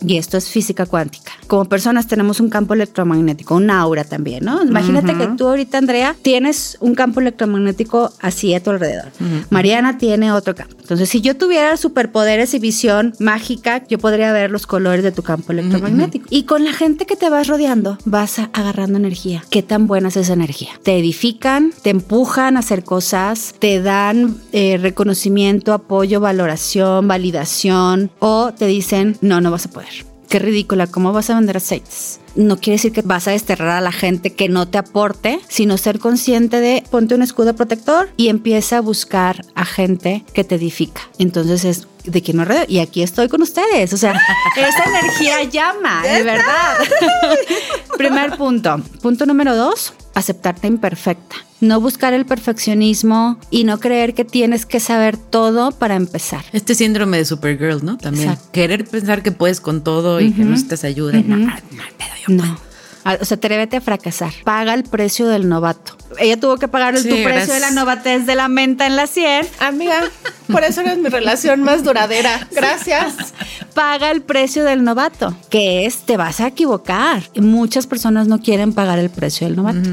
[SPEAKER 3] Y esto es física cuántica. Como personas tenemos un campo electromagnético, un aura también, ¿no? Imagínate que tú ahorita, Andrea, tienes un campo electromagnético así a tu alrededor. Mariana tiene otro campo. Entonces, si yo tuviera superpoderes y visión mágica, yo podría ver los colores de tu campo electromagnético. Y con la gente que te vas rodeando, vas agarrando energía. ¿Qué tan buena es esa energía? Te edifican, te empujan a hacer cosas, te dan eh, reconocimiento, apoyo valoración, validación o te dicen, no, no vas a poder. Qué ridícula, ¿cómo vas a vender aceites? No quiere decir que vas a desterrar a la gente que no te aporte, sino ser consciente de ponte un escudo protector y empieza a buscar a gente que te edifica. Entonces es de quien no y aquí estoy con ustedes. O sea, esa energía llama, de verdad. Primer punto. Punto número dos, aceptarte imperfecta. No buscar el perfeccionismo y no creer que tienes que saber todo para empezar.
[SPEAKER 2] Este síndrome de Supergirl, ¿no? También. Querer pensar que puedes con todo y que no necesitas ayuda. No, no,
[SPEAKER 3] no. O sea, atrévete a fracasar. Paga el precio del novato. Ella tuvo que pagar el precio de la novatez de la menta en la 100.
[SPEAKER 1] Amiga, por eso eres mi relación más duradera. Gracias.
[SPEAKER 3] Paga el precio del novato, que es te vas a equivocar. Muchas personas no quieren pagar el precio del novato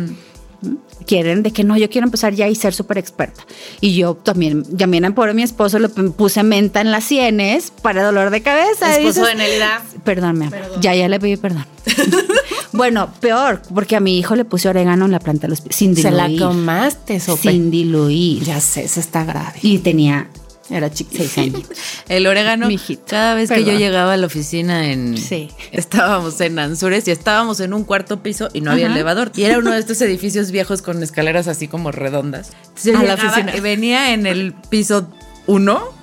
[SPEAKER 3] quieren de que no, yo quiero empezar ya y ser súper experta. Y yo también, también por mi esposo le puse menta en las sienes para dolor de cabeza.
[SPEAKER 1] Esposo de Nelida.
[SPEAKER 3] Perdón, Ya, ya le pedí perdón. bueno, peor, porque a mi hijo le puse orégano en la planta de los pies, sin diluir.
[SPEAKER 1] Se la tomaste,
[SPEAKER 3] sope. Sin diluir.
[SPEAKER 1] Ya sé, eso está grave.
[SPEAKER 3] Y tenía
[SPEAKER 1] era chiquito.
[SPEAKER 2] El orégano, cada vez que yo llegaba a la oficina en...
[SPEAKER 3] Sí.
[SPEAKER 2] Estábamos en Anzures y estábamos en un cuarto piso y no había elevador. Y era uno de estos edificios viejos con escaleras así como redondas. a la oficina. Y venía en el piso uno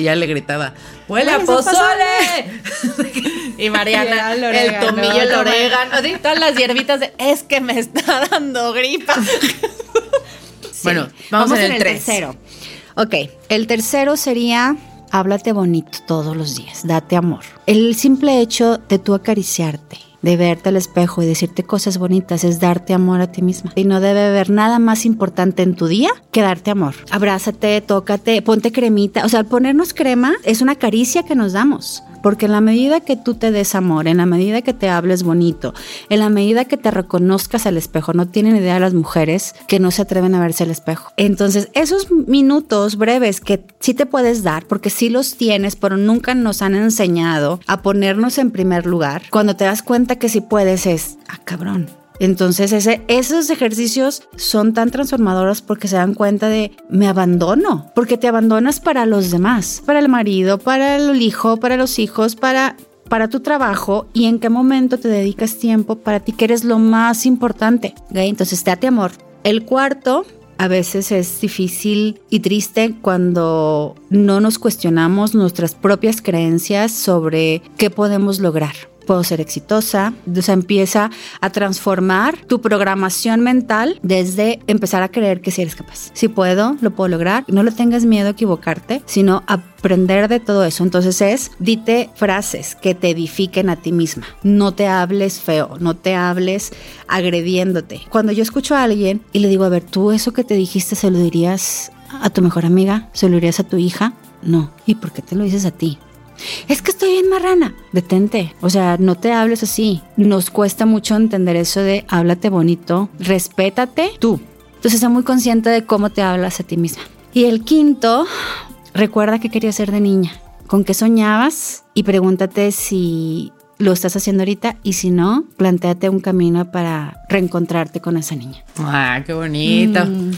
[SPEAKER 2] y ya le gritaba, ¡Huele a pozole!
[SPEAKER 1] y Mariana, el, tomillo, el orégano, todas las hierbitas de, es que me está dando gripa.
[SPEAKER 2] Bueno, vamos, en el, el tercero.
[SPEAKER 3] Ok, el tercero sería háblate bonito todos los días, date amor. El simple hecho de tú acariciarte, de verte al espejo y decirte cosas bonitas es darte amor a ti misma. Y no debe haber nada más importante en tu día que darte amor. Abrázate, tócate, ponte cremita. O sea, ponernos crema es una caricia que nos damos. Porque en la medida que tú te des amor, en la medida que te hables bonito, en la medida que te reconozcas al espejo, no tienen idea las mujeres que no se atreven a verse al espejo. Entonces, esos minutos breves que sí te puedes dar, porque sí los tienes, pero nunca nos han enseñado a ponernos en primer lugar, cuando te das cuenta que sí puedes es, ah, cabrón, entonces esos ejercicios son tan transformadores porque se dan cuenta de me abandono, porque te abandonas para los demás, para el marido, para el hijo, para los hijos, para para tu trabajo y en qué momento te dedicas tiempo para ti que eres lo más importante. Entonces date amor. El cuarto a veces es difícil y triste cuando no nos cuestionamos nuestras propias creencias sobre qué podemos lograr puedo ser exitosa. O empieza a transformar tu programación mental desde empezar a creer que si eres capaz. Si puedo, lo puedo lograr. No le tengas miedo a equivocarte, sino aprender de todo eso. Entonces es, dite frases que te edifiquen a ti misma. No te hables feo, no te hables agrediéndote. Cuando yo escucho a alguien y le digo, a ver, tú eso que te dijiste se lo dirías a tu mejor amiga, se lo dirías a tu hija. No. ¿Y por qué te lo dices a ti? Es que estoy bien marrana. Detente, o sea, no te hables así. Nos cuesta mucho entender eso de háblate bonito, respétate tú. Entonces, está muy consciente de cómo te hablas a ti misma. Y el quinto, recuerda que querías ser de niña, con qué soñabas y pregúntate si lo estás haciendo ahorita y si no, planteate un camino para reencontrarte con esa niña.
[SPEAKER 2] ¡Ah, qué bonito! Mm.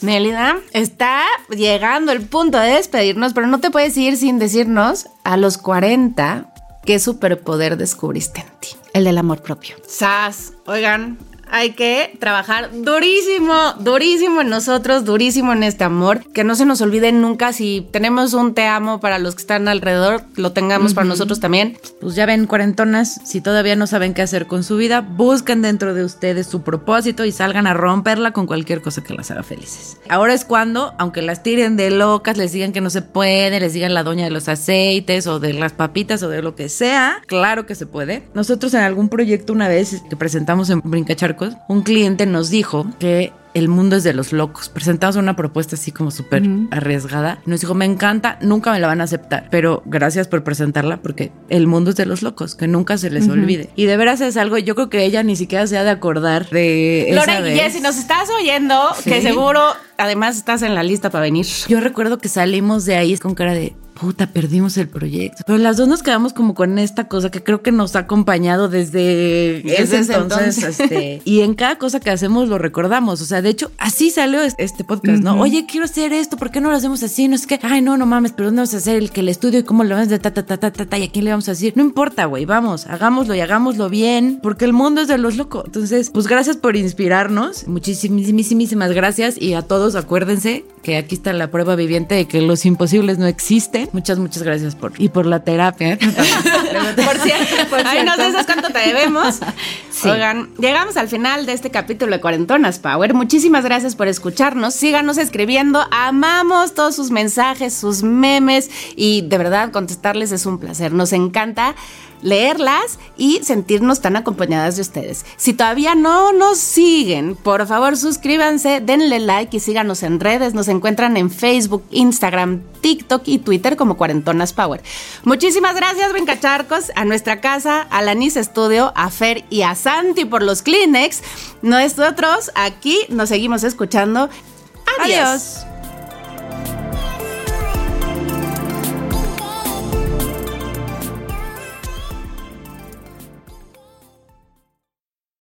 [SPEAKER 1] Nélida, está llegando el punto de despedirnos, pero no te puedes ir sin decirnos a los 40 ¿qué superpoder descubriste en ti?
[SPEAKER 3] El del amor propio.
[SPEAKER 1] Sas, oigan, hay que trabajar durísimo, durísimo en nosotros, durísimo en este amor. Que no se nos olvide nunca si tenemos un te amo para los que están alrededor, lo tengamos para nosotros también.
[SPEAKER 2] Pues ya ven, cuarentonas, si todavía no saben qué hacer con su vida, busquen dentro de ustedes su propósito y salgan a romperla con cualquier cosa que las haga felices. Ahora es cuando, aunque las tiren de locas, les digan que no se puede, les digan la doña de los aceites o de las papitas o de lo que sea, claro que se puede. Nosotros en algún proyecto una vez que presentamos en Brincachar un cliente nos dijo que el mundo es de los locos. Presentamos una propuesta así como súper arriesgada. Nos dijo, me encanta, nunca me la van a aceptar, pero gracias por presentarla porque el mundo es de los locos, que nunca se les olvide. Y de veras es algo, yo creo que ella ni siquiera se ha de acordar de...
[SPEAKER 1] Lore y si nos estás oyendo, que seguro además estás en la lista para venir.
[SPEAKER 2] Yo recuerdo que salimos de ahí con cara de, puta, perdimos el proyecto. Pero las dos nos quedamos como con esta cosa que creo que nos ha acompañado desde, ese entonces. Este, y en cada cosa que hacemos lo recordamos. O sea, de hecho, así salió este podcast, ¿no? Oye, quiero hacer esto, ¿por qué no lo hacemos así? No es que, ay, no, no mames, pero ¿dónde vamos a hacer el que el estudio y cómo lo vamos de ta, ta, ta, ta, ta, ta, y a quién le vamos a decir? No importa, güey, vamos, hagámoslo y hagámoslo bien, porque el mundo es de los locos. Entonces, pues gracias por inspirarnos. Muchísimas gracias y a todos acuérdense que aquí está la prueba viviente de que los imposibles no existen. Muchas, muchas gracias por y por la terapia.
[SPEAKER 1] por cierto, por Ay, no sé cuánto te debemos. Oigan, llegamos al final de este capítulo de Cuarentonas Power. Muchísimas gracias por escucharnos. Síganos escribiendo. Amamos todos sus mensajes, sus memes y de verdad contestarles es un placer. Nos encanta leerlas y sentirnos tan acompañadas de ustedes. Si todavía no nos siguen, por favor suscríbanse, denle like y síganos en redes. Nos encuentran en Facebook, Instagram, TikTok y Twitter como Cuarentonas Power. Muchísimas gracias, Bencacharcos, a nuestra casa, a la NIS Studio, a Fer y a Santi por los Kleenex. Nosotros aquí nos seguimos escuchando. Adiós.